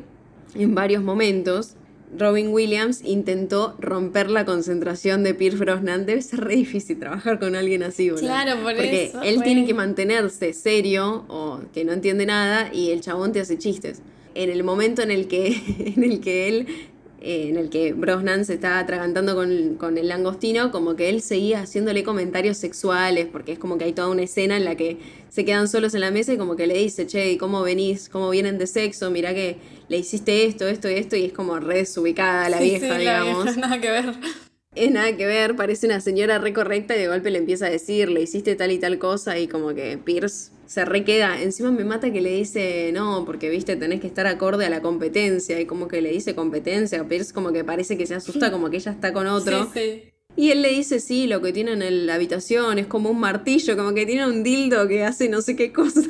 en varios momentos Robin Williams intentó romper la concentración de Pierce Brosnan. Debe ser re difícil trabajar con alguien así, boludo. Claro, por Porque eso, él tiene que mantenerse serio o que no entiende nada y el chabón te hace chistes. En el momento en el que, [LAUGHS] en el que él, eh, en el que Brosnan se está atragantando con, con el langostino, como que él seguía haciéndole comentarios sexuales, porque es como que hay toda una escena en la que se quedan solos en la mesa y como que le dice, che, ¿y ¿cómo venís? ¿Cómo vienen de sexo? Mirá que le hiciste esto, esto y esto, y es como re desubicada la Sí, vieja, sí, la digamos. vieja, nada que ver. Es nada que ver, parece una señora re correcta y de golpe le empieza a decir, le hiciste tal y tal cosa y como que Pierce se re queda. Encima me mata que le dice, no, porque viste, tenés que estar acorde a la competencia y como que le dice competencia. Pierce como que parece que se asusta como que ella está con otro. Sí, sí. Y él le dice, sí, lo que tiene en la habitación es como un martillo, como que tiene un dildo que hace no sé qué cosa. [LAUGHS]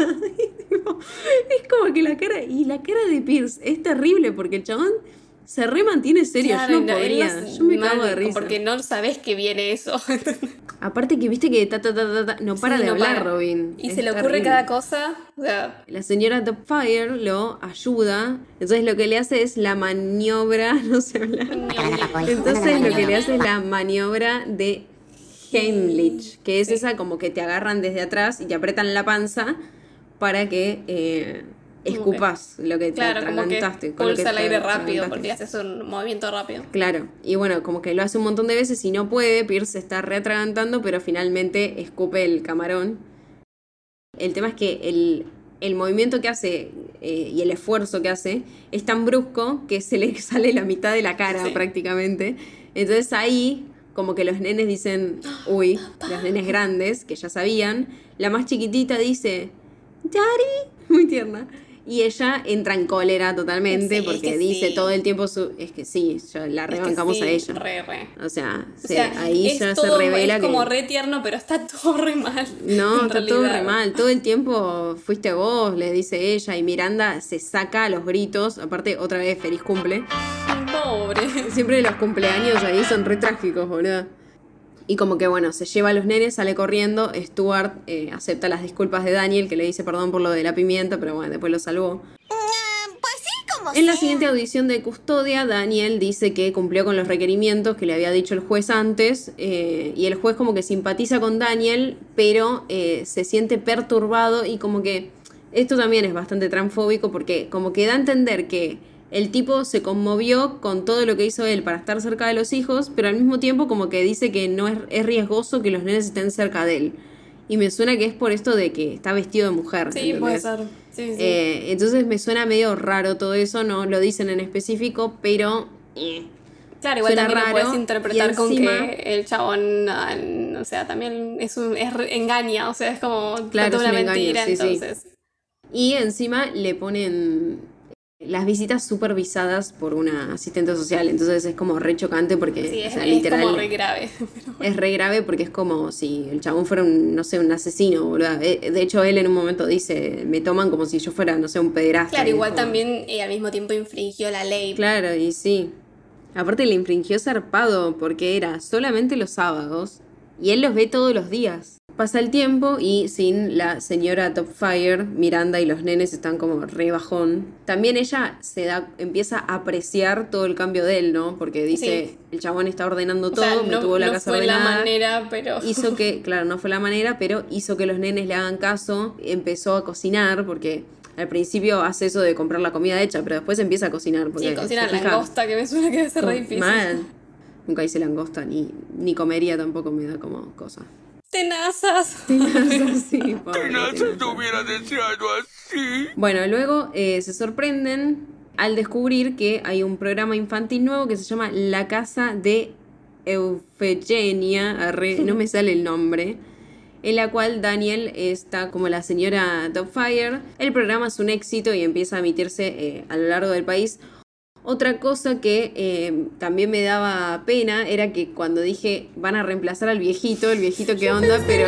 Y tipo, es como que la cara, y la cara de Pierce es terrible porque el chabón se re mantiene serio, Claro, yo no podría, no- yo me mal, cago de risa. Porque no sabes que viene eso. [LAUGHS] Aparte que viste que ta, ta, ta, ta, ta, no para Sí, de no hablar para. Robin. Y Es se le ocurre terrible. cada cosa. O sea, La señora Topfire lo ayuda, entonces lo que le hace es la maniobra, [LAUGHS] no sé hablar. Entonces lo que le hace es la maniobra de Heimlich, que es esa como que te agarran desde atrás y te apretan la panza para que eh, escupas lo que te claro, como atragantaste. con lo que pulsa el aire rápido porque haces un movimiento rápido. Claro, y bueno, como que lo hace un montón de veces y no puede, Pierce se está reatragantando, pero finalmente escupe el camarón. El tema es que el, el movimiento que hace eh, y el esfuerzo que hace es tan brusco que se le [LAUGHS] sale la mitad de la cara Sí. prácticamente. Entonces ahí, como que los nenes dicen, [GASPS] uy, los nenes grandes, que ya sabían, la más chiquitita dice, Daddy, [LAUGHS] muy tierna. Y ella entra en cólera totalmente Sí, es porque que dice sí. todo el tiempo su... Es que sí, ya la Es que rebancamos sí, a ella. Re, re. O sea, O se- sea, ahí es ya todo- se revela es que... como re tierno, pero está [LAUGHS] todo re mal. No, está todo re realidad. mal. Todo el tiempo [LAUGHS] fuiste vos, le dice ella. Y Miranda se saca a los gritos. Aparte, otra vez, feliz cumple. Pobre. Siempre los cumpleaños ahí son re trágicos, boludo. Y como que bueno, se lleva a los nenes, sale corriendo. Stuart eh, acepta las disculpas de Daniel, que le dice perdón por lo de la pimienta, pero bueno, después lo salvó. Pues sí, como En la siguiente audición de custodia, Daniel dice que cumplió con los requerimientos que le había dicho el juez antes, eh, y el juez como que simpatiza con Daniel, pero eh, se siente perturbado y como que esto también es bastante transfóbico porque como que da a entender que el tipo se conmovió con todo lo que hizo él para estar cerca de los hijos, pero al mismo tiempo como que dice que no es, es riesgoso que los nenes estén cerca de él. Y me suena que es por esto de que está vestido de mujer. Sí, puede ser. Sí, sí. Eh, entonces me suena medio raro todo eso, no lo dicen en específico, pero eh, claro, igual suena también lo raro, puedes interpretar y con encima- que el chabón, o sea, también es un es engaña, o sea, es como Claro, toda es una engaño, mentira, sí, sí. entonces. y encima le ponen las visitas supervisadas por una asistente social, entonces es como re chocante porque Sí, o es, literal como re grave. [LAUGHS] es re grave porque es como si el chabón fuera un, no sé, un asesino, boludo. Eh, De hecho, él en un momento dice, me toman como si yo fuera, no sé, un pederasta. Claro, igual como- también eh, al mismo tiempo infringió la ley. Claro, y sí. Aparte le infringió zarpado porque era solamente los sábados y él los ve todos los días. Pasa el tiempo y sin la señora Topfire, Miranda y los nenes están como re bajón. También ella se da, empieza a apreciar todo el cambio de él, ¿no? Porque dice, Sí. el chabón está ordenando O todo, sea, me no, tuvo la no casa fue la manera, pero... [LAUGHS] Hizo que, claro, no fue la manera, pero hizo que los nenes le hagan caso. Empezó a cocinar porque al principio hace eso de comprar la comida hecha, pero después empieza a cocinar. Porque Sí, cocina se fija- langosta, que me suena que debe ser re difícil. Mal. Nunca hice langosta, ni, ni comería tampoco me da como cosa. [LAUGHS] Tenazas. Sí, pobre, tenaza. hubiera deseado así. Bueno, luego eh, se sorprenden al descubrir que hay un programa infantil nuevo que se llama La Casa de Eufegenia, arre, [LAUGHS] no me sale el nombre, en la cual Daniel está como la señora Topfire. El programa es un éxito y empieza a emitirse eh, a lo largo del país. Otra cosa que eh, también me daba pena era que cuando dije van a reemplazar al viejito, el viejito qué onda, pero,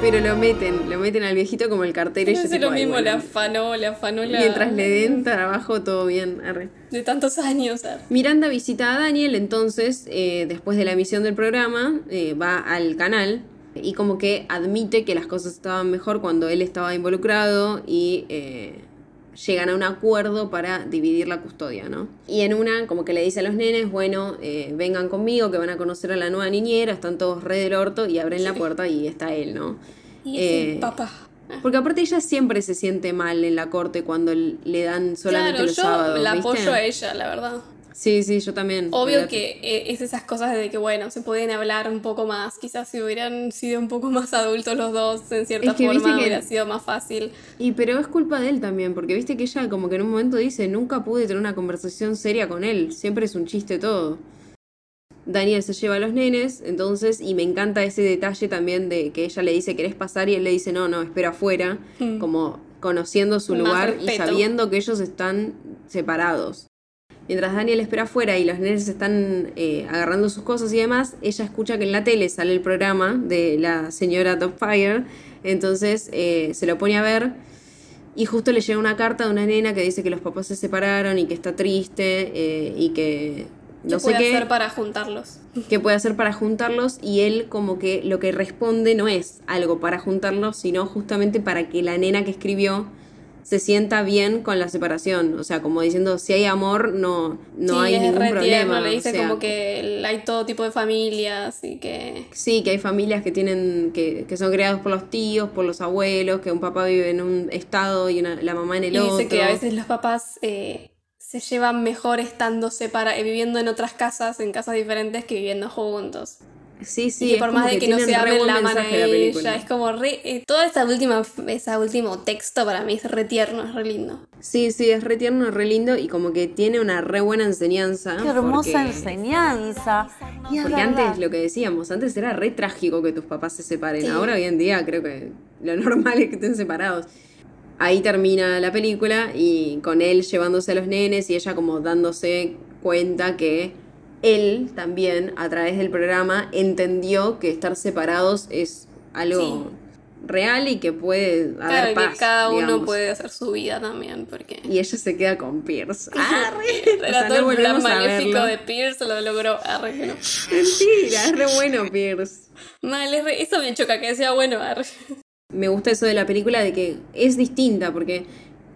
pero lo meten, lo meten al viejito como el cartero y yo tipo, lo "Ay, mismo, bueno". le afanó, le afanó la... Mientras le den trabajo, todo bien. arre. De tantos años. Miranda visita a Daniel, entonces, eh, después de la emisión del programa, eh, va al canal y como que admite que las cosas estaban mejor cuando él estaba involucrado y eh, llegan a un acuerdo para dividir la custodia, ¿no? Y en una, como que le dice a los nenes, bueno, eh, vengan conmigo, que van a conocer a la nueva niñera, están todos re del orto, y abren la puerta y está él, ¿no? Y es el Eh, papá. Porque aparte ella siempre se siente mal en la corte cuando le dan solamente Claro, los yo sábados. la ¿viste? apoyo a ella, la verdad. Sí, sí, yo también. Obvio que eh, es esas cosas de que, bueno, se pueden hablar un poco más. Quizás si hubieran sido un poco [LAUGHS] más adultos los dos, en cierta Es que forma, que- hubiera sido más fácil. Y pero es culpa de él también, porque viste que ella como que en un momento dice, nunca pude tener una conversación seria con él, siempre es un chiste todo. Daniel se lleva a los nenes, entonces, y me encanta ese detalle también de que ella le dice, ¿querés pasar? Y él le dice, no, no, espera afuera, como conociendo su Más lugar y sabiendo que ellos están separados. Mientras Daniel espera afuera y los nenes están eh, agarrando sus cosas y demás, ella escucha que en la tele sale el programa de la señora Topfire, entonces eh, se lo pone a ver y justo le llega una carta de una nena que dice que los papás se separaron y que está triste eh, y que ¿Qué no sé puede qué, hacer para juntarlos? qué puede hacer para juntarlos y él como que lo que responde no es algo para juntarlos, sino justamente para que la nena que escribió se sienta bien con la separación, o sea, como diciendo, si hay amor, no, no sí, hay ningún problema. tierno, le o dice sea, como que hay todo tipo de familias y que... Sí, que hay familias que tienen, que, que son creados por los tíos, por los abuelos, que un papá vive en un estado y una- la mamá en el Y otro. dice que a veces los papás eh, se llevan mejor estando separa- eh, viviendo en otras casas, en casas diferentes, que viviendo juntos. Sí, sí. y que por más de que, no se buen la a película. ella. Es como re. eh, todo esa última, ese último texto para mí es re tierno, es re lindo. Sí, sí, es re tierno, re lindo y como que tiene una re buena enseñanza. Qué hermosa porque- enseñanza. Y Porque antes, lo que decíamos, antes era re trágico que tus papás se separen. Sí. Ahora, hoy en día, creo que lo normal [LAUGHS] es que estén separados. Ahí termina la película y con él llevándose a los nenes y ella como dándose cuenta que él también, a través del programa, entendió que estar separados es algo real y que puede haber Claro, paz, que cada uno puede hacer su vida también, porque. Y ella se queda con Pierce. Ah, re. O Era todo el plan maléfico de Pierce, lo logró. Arre no. Mentira, es re bueno Pierce. Mal, es re- eso me choca, que decía, bueno, arre. Me gusta eso de la película de que es distinta, porque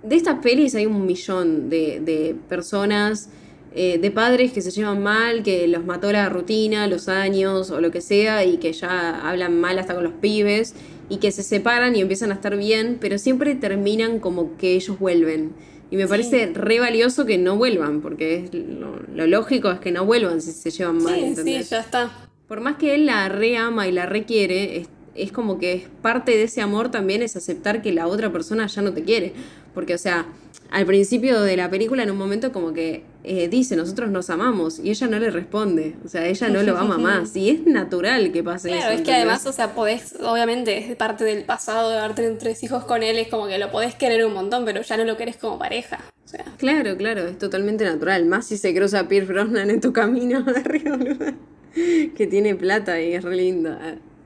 de estas pelis hay un millón de, de personas, eh, de padres que se llevan mal, que los mató la rutina, los años o lo que sea, y que ya hablan mal hasta con los pibes, y que se separan y empiezan a estar bien, pero siempre terminan como que ellos vuelven. Y me parece re valioso que no vuelvan, porque es lo, lo lógico es que no vuelvan si se llevan mal. Sí, sí, ¿entendés? ya está. Por más que él la re ama y la requiere, es, es como que es parte de ese amor también es aceptar que la otra persona ya no te quiere. Porque, o sea, al principio de la película, en un momento, como que eh, dice, nosotros nos amamos, y ella no le responde. O sea, ella no lo ama [LAUGHS] más. Y es natural que pase eso. Claro, es que además, o sea, podés, obviamente, es parte del pasado de haber tenido tres hijos con él, es como que lo podés querer un montón, pero ya no lo querés como pareja. O sea, Claro, claro, es totalmente natural. Más si se cruza Pierce Brosnan en tu camino de boluda. [LAUGHS] Que tiene plata y es re lindo.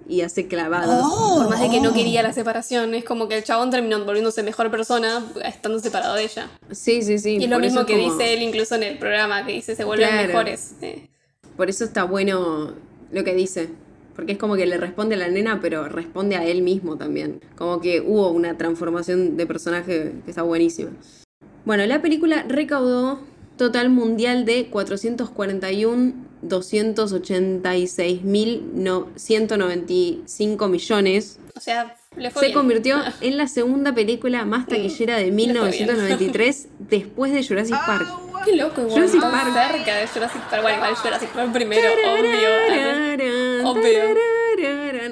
Y hace clavados. por más de que no quería la separación, es como que el chabón terminó volviéndose mejor persona estando separado de ella. Sí, sí, sí. Y es lo mismo que como- dice él incluso en el programa, que dice se vuelven Claro. mejores. eh. Por eso está bueno lo que dice. Porque es como que le responde a la nena, pero responde a él mismo también. Como que hubo una transformación de personaje que está buenísima. Bueno, la película recaudó total mundial de 441.286.195 millones. O sea, le fue Se bien. convirtió [LAUGHS] en la segunda película más taquillera de [LAUGHS] Le fue bien. 1993 después de Jurassic Park. Qué loco, igual. Jurassic Park. cerca de Jurassic Park. Bueno, igual Jurassic Park primero, obvio. Obvio.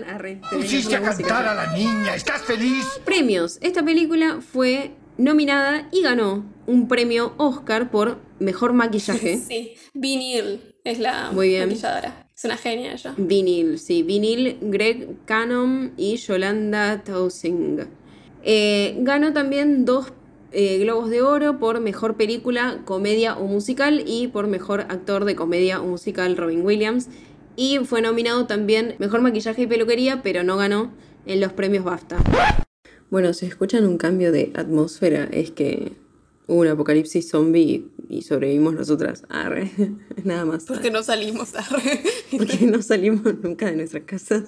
Arre, Pusiste a cantar a la niña. ¿Estás feliz? Premios. Esta película fue nominada y ganó un premio Oscar por mejor maquillaje. [LAUGHS] Sí, Vinil es la Muy bien. maquilladora. Es una genia ella. Vinil, sí, Vinil, Greg Cannon y Yolanda Tausing. Eh, ganó también dos eh, Globos de Oro por mejor película, comedia o musical y por mejor actor de comedia o musical Robin Williams. Y fue nominado también mejor maquillaje y peluquería, pero no ganó en los premios BAFTA. Bueno, si escuchan un cambio de atmósfera, es que hubo un apocalipsis zombie y sobrevivimos nosotras. Arre, [LAUGHS] nada más. Porque no salimos. arre. [LAUGHS] Porque no salimos nunca de nuestras casas.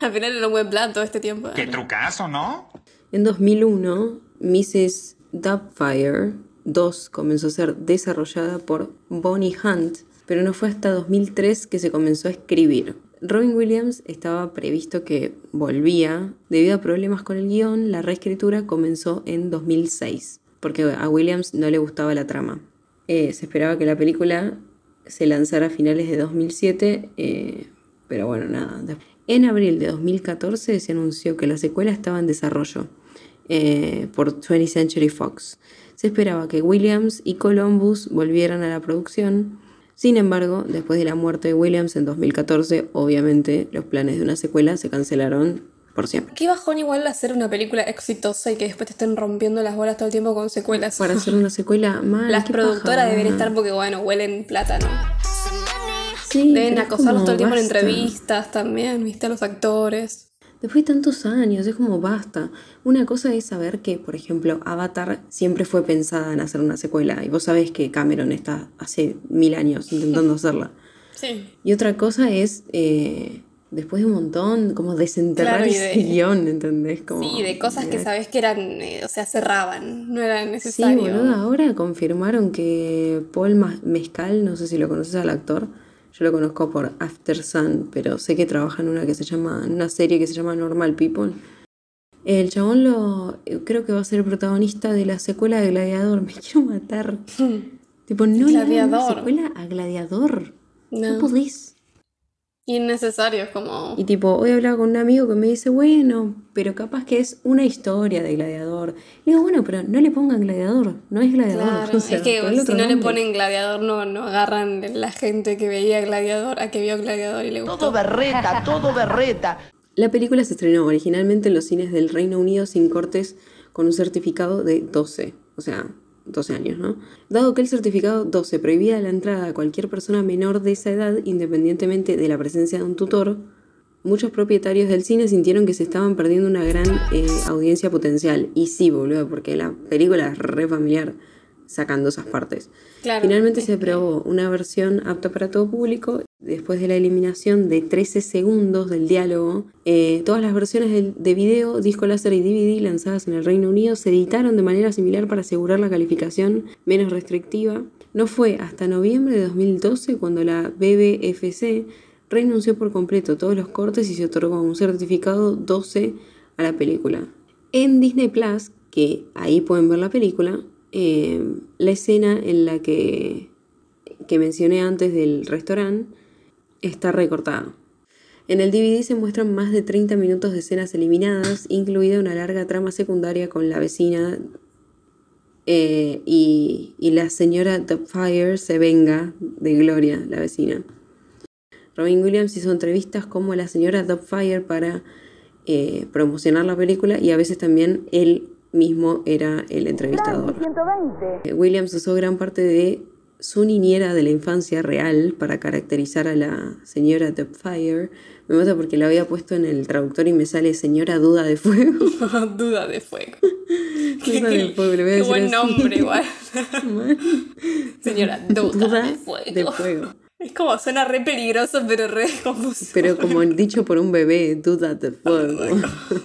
Al final era un buen plan todo este tiempo. Qué arre. trucazo, ¿no? En 2001, Mrs. Dubfire 2 comenzó a ser desarrollada por Bonnie Hunt, pero no fue hasta 2003 que se comenzó a escribir. Robin Williams estaba previsto que volvía. Debido a problemas con el guion, la reescritura comenzó en 2006, porque a Williams no le gustaba la trama. Eh, se esperaba que la película se lanzara a finales de 2007, eh, pero bueno, nada. En abril de 2014 se anunció que la secuela estaba en desarrollo eh, por 20th Century Fox. Se esperaba que Williams y Columbus volvieran a la producción. Sin embargo, después de la muerte de Williams en 2014, obviamente los planes de una secuela se cancelaron por siempre. Qué bajón igual hacer una película exitosa y que después te estén rompiendo las bolas todo el tiempo con secuelas. Para hacer una secuela mal. Las productoras deben estar porque, bueno, huelen plátano. Sí, Deben acosarlos todo el tiempo en entrevistas también, viste, a los actores. Después de tantos años, es como basta. Una cosa es saber que, por ejemplo, Avatar siempre fue pensada en hacer una secuela. Y vos sabés que Cameron está hace mil años intentando [LAUGHS] hacerla. Sí. Y otra cosa es, eh, después de un montón, como desenterrar Claro, ese de- [LAUGHS] guion, ¿entendés? Como, Sí, de cosas que sabés que eran, eh, o sea, cerraban, no eran Sí, necesarios. boludo, ahora confirmaron que Paul Mezcal, no sé si lo conoces al actor, yo lo conozco por After Sun, pero sé que trabaja en una que se llama, en una serie que se llama Normal People. El chabón lo eh, creo que va a ser el protagonista de la secuela de Gladiador. [LAUGHS] Me quiero matar. tipo, no Gladiador. secuela a Gladiador. No, No. podés. Innecesarios, como. Y tipo, hoy hablaba con un amigo que me dice, bueno, pero capaz que es una historia de Gladiador. Y digo, bueno, pero no le pongan Gladiador, no es Gladiador. [LAUGHS] Claro, o sea, es que si no le nombre. ponen gladiador, no, no agarran la gente que veía gladiador a que vio gladiador y le gustó. Todo berreta, todo berreta. La película se estrenó originalmente en los cines del Reino Unido sin cortes con un certificado de 12, o sea, 12 años, ¿no? Dado que el certificado 12 prohibía la entrada a cualquier persona menor de esa edad, independientemente de la presencia de un tutor, muchos propietarios del cine sintieron que se estaban perdiendo una gran eh, audiencia potencial. Y sí, boludo, porque la película es re familiar sacando esas partes. Claro. Finalmente se aprobó una versión apta para todo público. Después de la eliminación de 13 segundos del diálogo, eh, todas las versiones del- de video, disco láser y DVD lanzadas en el Reino Unido se editaron de manera similar para asegurar la calificación menos restrictiva. No fue hasta noviembre de 2012 cuando la BBFC renunció por completo todos los cortes y se otorgó un certificado 12 a la película. En Disney Plus, que ahí pueden ver la película, la escena en la que, que mencioné antes del restaurante está recortada. En el DVD se muestran más de 30 minutos de escenas eliminadas, incluida una larga trama secundaria con la vecina eh, y, y la señora Dubfire se venga de Gloria, la vecina. Robin Williams hizo entrevistas como la señora Dubfire para eh, promocionar la película y a veces también él mismo era el entrevistador. Eh, Williams usó gran parte de su niñera de la infancia real para caracterizar a la señora Dubfire. Me mata porque la había puesto en el traductor y me sale señora duda de fuego. [LAUGHS] Duda de fuego. [LAUGHS] Duda de fuego, le voy a Qué buen así. nombre, igual. [LAUGHS] Señora, duda, Duda de fuego. de fuego. Es como suena re peligroso, pero re confuso. Pero como dicho por un bebé, duda de fuego.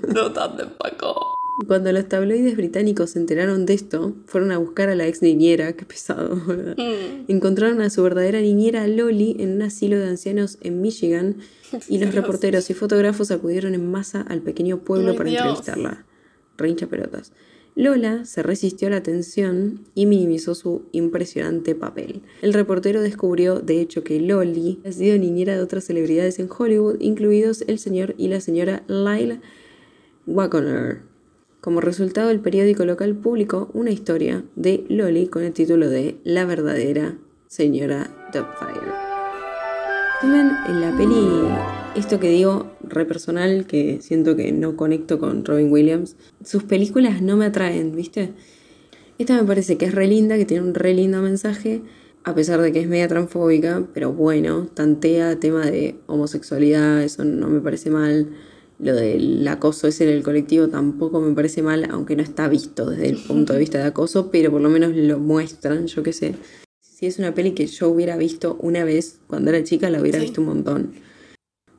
Duda de fuego. Cuando los tabloides británicos se enteraron de esto, fueron a buscar a la ex niñera, qué pesado. [LAUGHS] Mm. Encontraron a su verdadera niñera Loli en un asilo de ancianos en Michigan y los [LAUGHS] Dios. reporteros y fotógrafos acudieron en masa al pequeño pueblo para Dios. entrevistarla. Reincha pelotas. Lola se resistió a la atención y minimizó su impresionante papel. El reportero descubrió, de hecho, que Loli ha sido niñera de otras celebridades en Hollywood, incluidos el señor y la señora Lyle Wagoner. Como resultado, el periódico local publicó una historia de Loli con el título de La verdadera señora Dubfire. También en la peli, esto que digo, re personal, que siento que no conecto con Robin Williams, sus películas no me atraen, ¿viste? Esta me parece que es re linda, que tiene un re lindo mensaje, a pesar de que es media transfóbica, pero bueno, tantea tema de homosexualidad, eso no me parece mal. Lo del acoso ese en el colectivo tampoco me parece mal, aunque no está visto desde el punto de [LAUGHS] vista de acoso, pero por lo menos lo muestran, yo qué sé. Si es una peli que yo hubiera visto una vez cuando era chica, la hubiera Sí. visto un montón.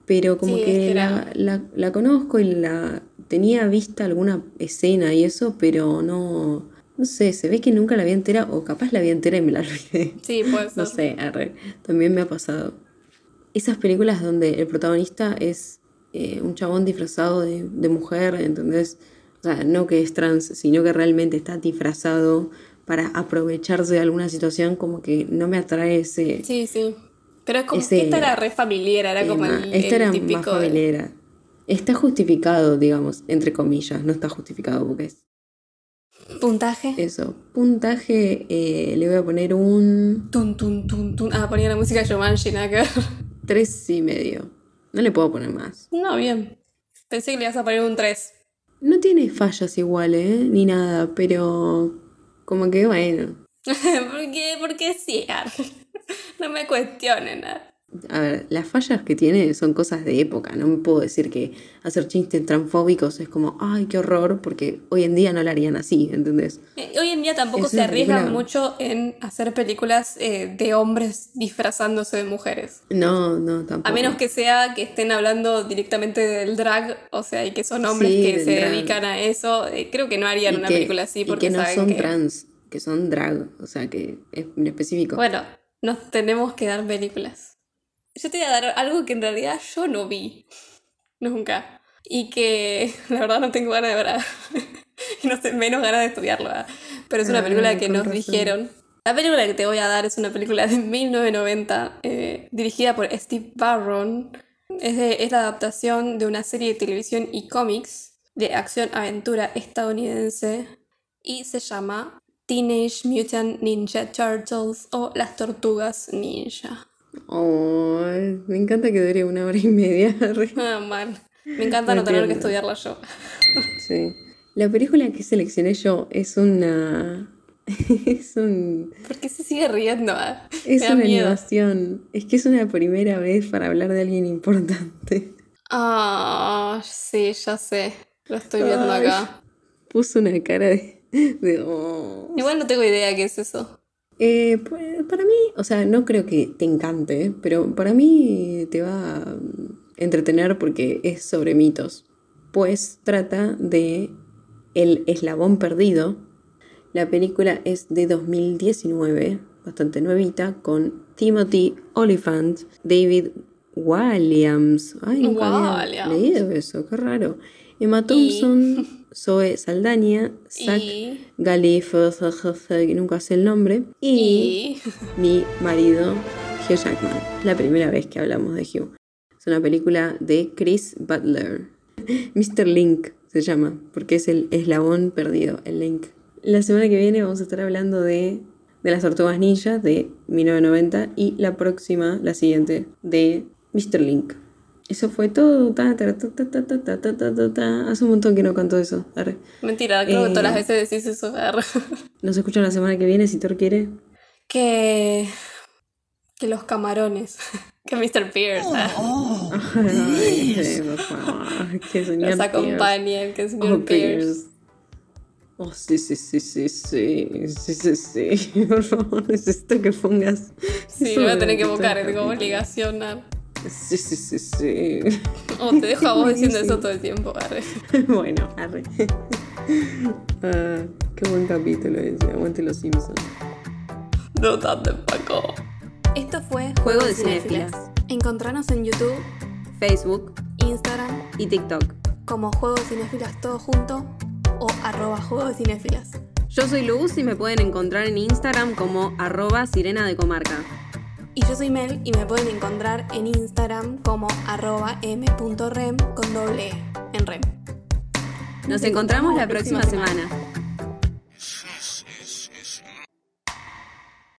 Pero como Sí, que, la, la- la conozco y la tenía vista alguna escena y eso, pero no, No sé, se ve que nunca la vi entera o capaz la vi entera y me la [LAUGHS] olvidé. Sí, puede ser. No sé, arre. También me ha pasado. Esas películas donde el protagonista es eh, un chabón disfrazado de, de mujer, ¿entendés? O sea, no que es trans, sino que realmente está disfrazado para aprovecharse de alguna situación, como que no me atrae ese... Sí, sí. Pero es como Ese que esta era re familiar, era como el, Esta el era típico. más de-. Está justificado, digamos, entre comillas, no está justificado porque es Puntaje. eso. Puntaje, eh, le voy a poner un Tun, tun, tun, tun. Ah, ponía la música de Jumanji, nada que ver. tres y medio. No le puedo poner más. No, bien. Pensé que le ibas a poner un 3. No tiene fallas igual, ¿eh? Ni nada, pero como que bueno. [LAUGHS] ¿Por qué? Porque sí. [LAUGHS] No me cuestionen. ar. A ver, las fallas que tiene son cosas de época. No me puedo decir que hacer chistes transfóbicos es como, ay, qué horror, porque hoy en día no lo harían así, ¿entendés? Eh, Hoy en día tampoco Es se arriesgan película- mucho en hacer películas eh, de hombres disfrazándose de mujeres. No, no, tampoco. A menos que sea que estén hablando directamente del drag, o sea, y que son hombres Sí, que se drag. dedican a eso. eh, creo que no harían Y una que- película así y porque que no saben son que... trans, que son drag, o sea, que es en específico. Bueno, nos tenemos que dar películas. Yo te voy a dar algo que en realidad yo no vi. Nunca. Y que [LAUGHS] la verdad no tengo ganas de ver. y [LAUGHS] no sé, menos ganas de estudiarlo. ¿ah? Pero es una Ah, película que con nos razón. dijeron. La película que te voy a dar es una película de [LAUGHS] 1990 eh, dirigida por Steve Barron. Es, de- es la adaptación de una serie de televisión y cómics de acción-aventura estadounidense y se llama Teenage Mutant Ninja Turtles o Las Tortugas Ninja. Oh, me encanta que dure una hora y media. [LAUGHS] Ah, mal. Me encanta no tener que estudiarla yo. sí. La película que seleccioné yo es una. [LAUGHS] es un. ¿Por qué se sigue riendo? ah? Es una miedo. animación. Es que es una primera vez para hablar de alguien importante. Ah, sí, ya sé. Lo estoy viendo Ay. acá. Puso una cara de. de oh. Igual no tengo idea qué es eso. Eh, pues, para mí, o sea, no creo que te encante, pero para mí te va a entretener porque es sobre mitos. Pues trata de El eslabón perdido. La película es de 2019, bastante nuevita, con Timothy Oliphant, David Williams. Ay, nunca había leído eso, qué raro. Emma Thompson, [LAUGHS] Zoe Saldaña, Zach Y. Que nunca sé el nombre, y, Y. [LAUGHS] mi marido Hugh Jackman. La primera vez que hablamos de Hugh. Es una película de Chris Butler. [LAUGHS] Mr. Link se llama, porque es el eslabón perdido, el Link. La semana que viene vamos a estar hablando de, de las tortugas ninja de 1990 y la próxima, la siguiente, de Mr. Link. Eso fue todo. Ta, ta, ta, ta, ta, ta, ta, ta, ta, ta. Hace un montón que no canto eso. Arre. Mentira, creo que todas las Eh. veces decís eso. arre. Nos escuchan la semana que viene si Thor quiere. Que. Que los camarones. Que Mr. Pierce. ah, Ay, sí, por favor. Que señor Pierce. acompañen. Que señor Oh, Pierce. Pierce. Oh, sí, sí, sí, sí, sí, sí, sí, sí. Por favor, necesito que pongas. Sí, voy a tener que buscar, como capítulo. Sí, sí, sí, sí. [LAUGHS] O te dejo a vos diciendo eso todo el tiempo. arre. [LAUGHS] bueno, arre. [LAUGHS] Ah, qué buen capítulo ese. Aguante los Simpsons. No tampoco. Esto fue Juego de Cinéfilas. Encontranos en YouTube, Facebook Instagram, y TikTok. como Juego de Cinéfilas todo junto o arroba Juego de Cinéfilas. Yo soy Luz y me pueden encontrar en Instagram como arroba sirena de comarca. Y yo soy Mel y me pueden encontrar en Instagram como arroba m.rem con doble E en rem. Nos encontramos la próxima semana.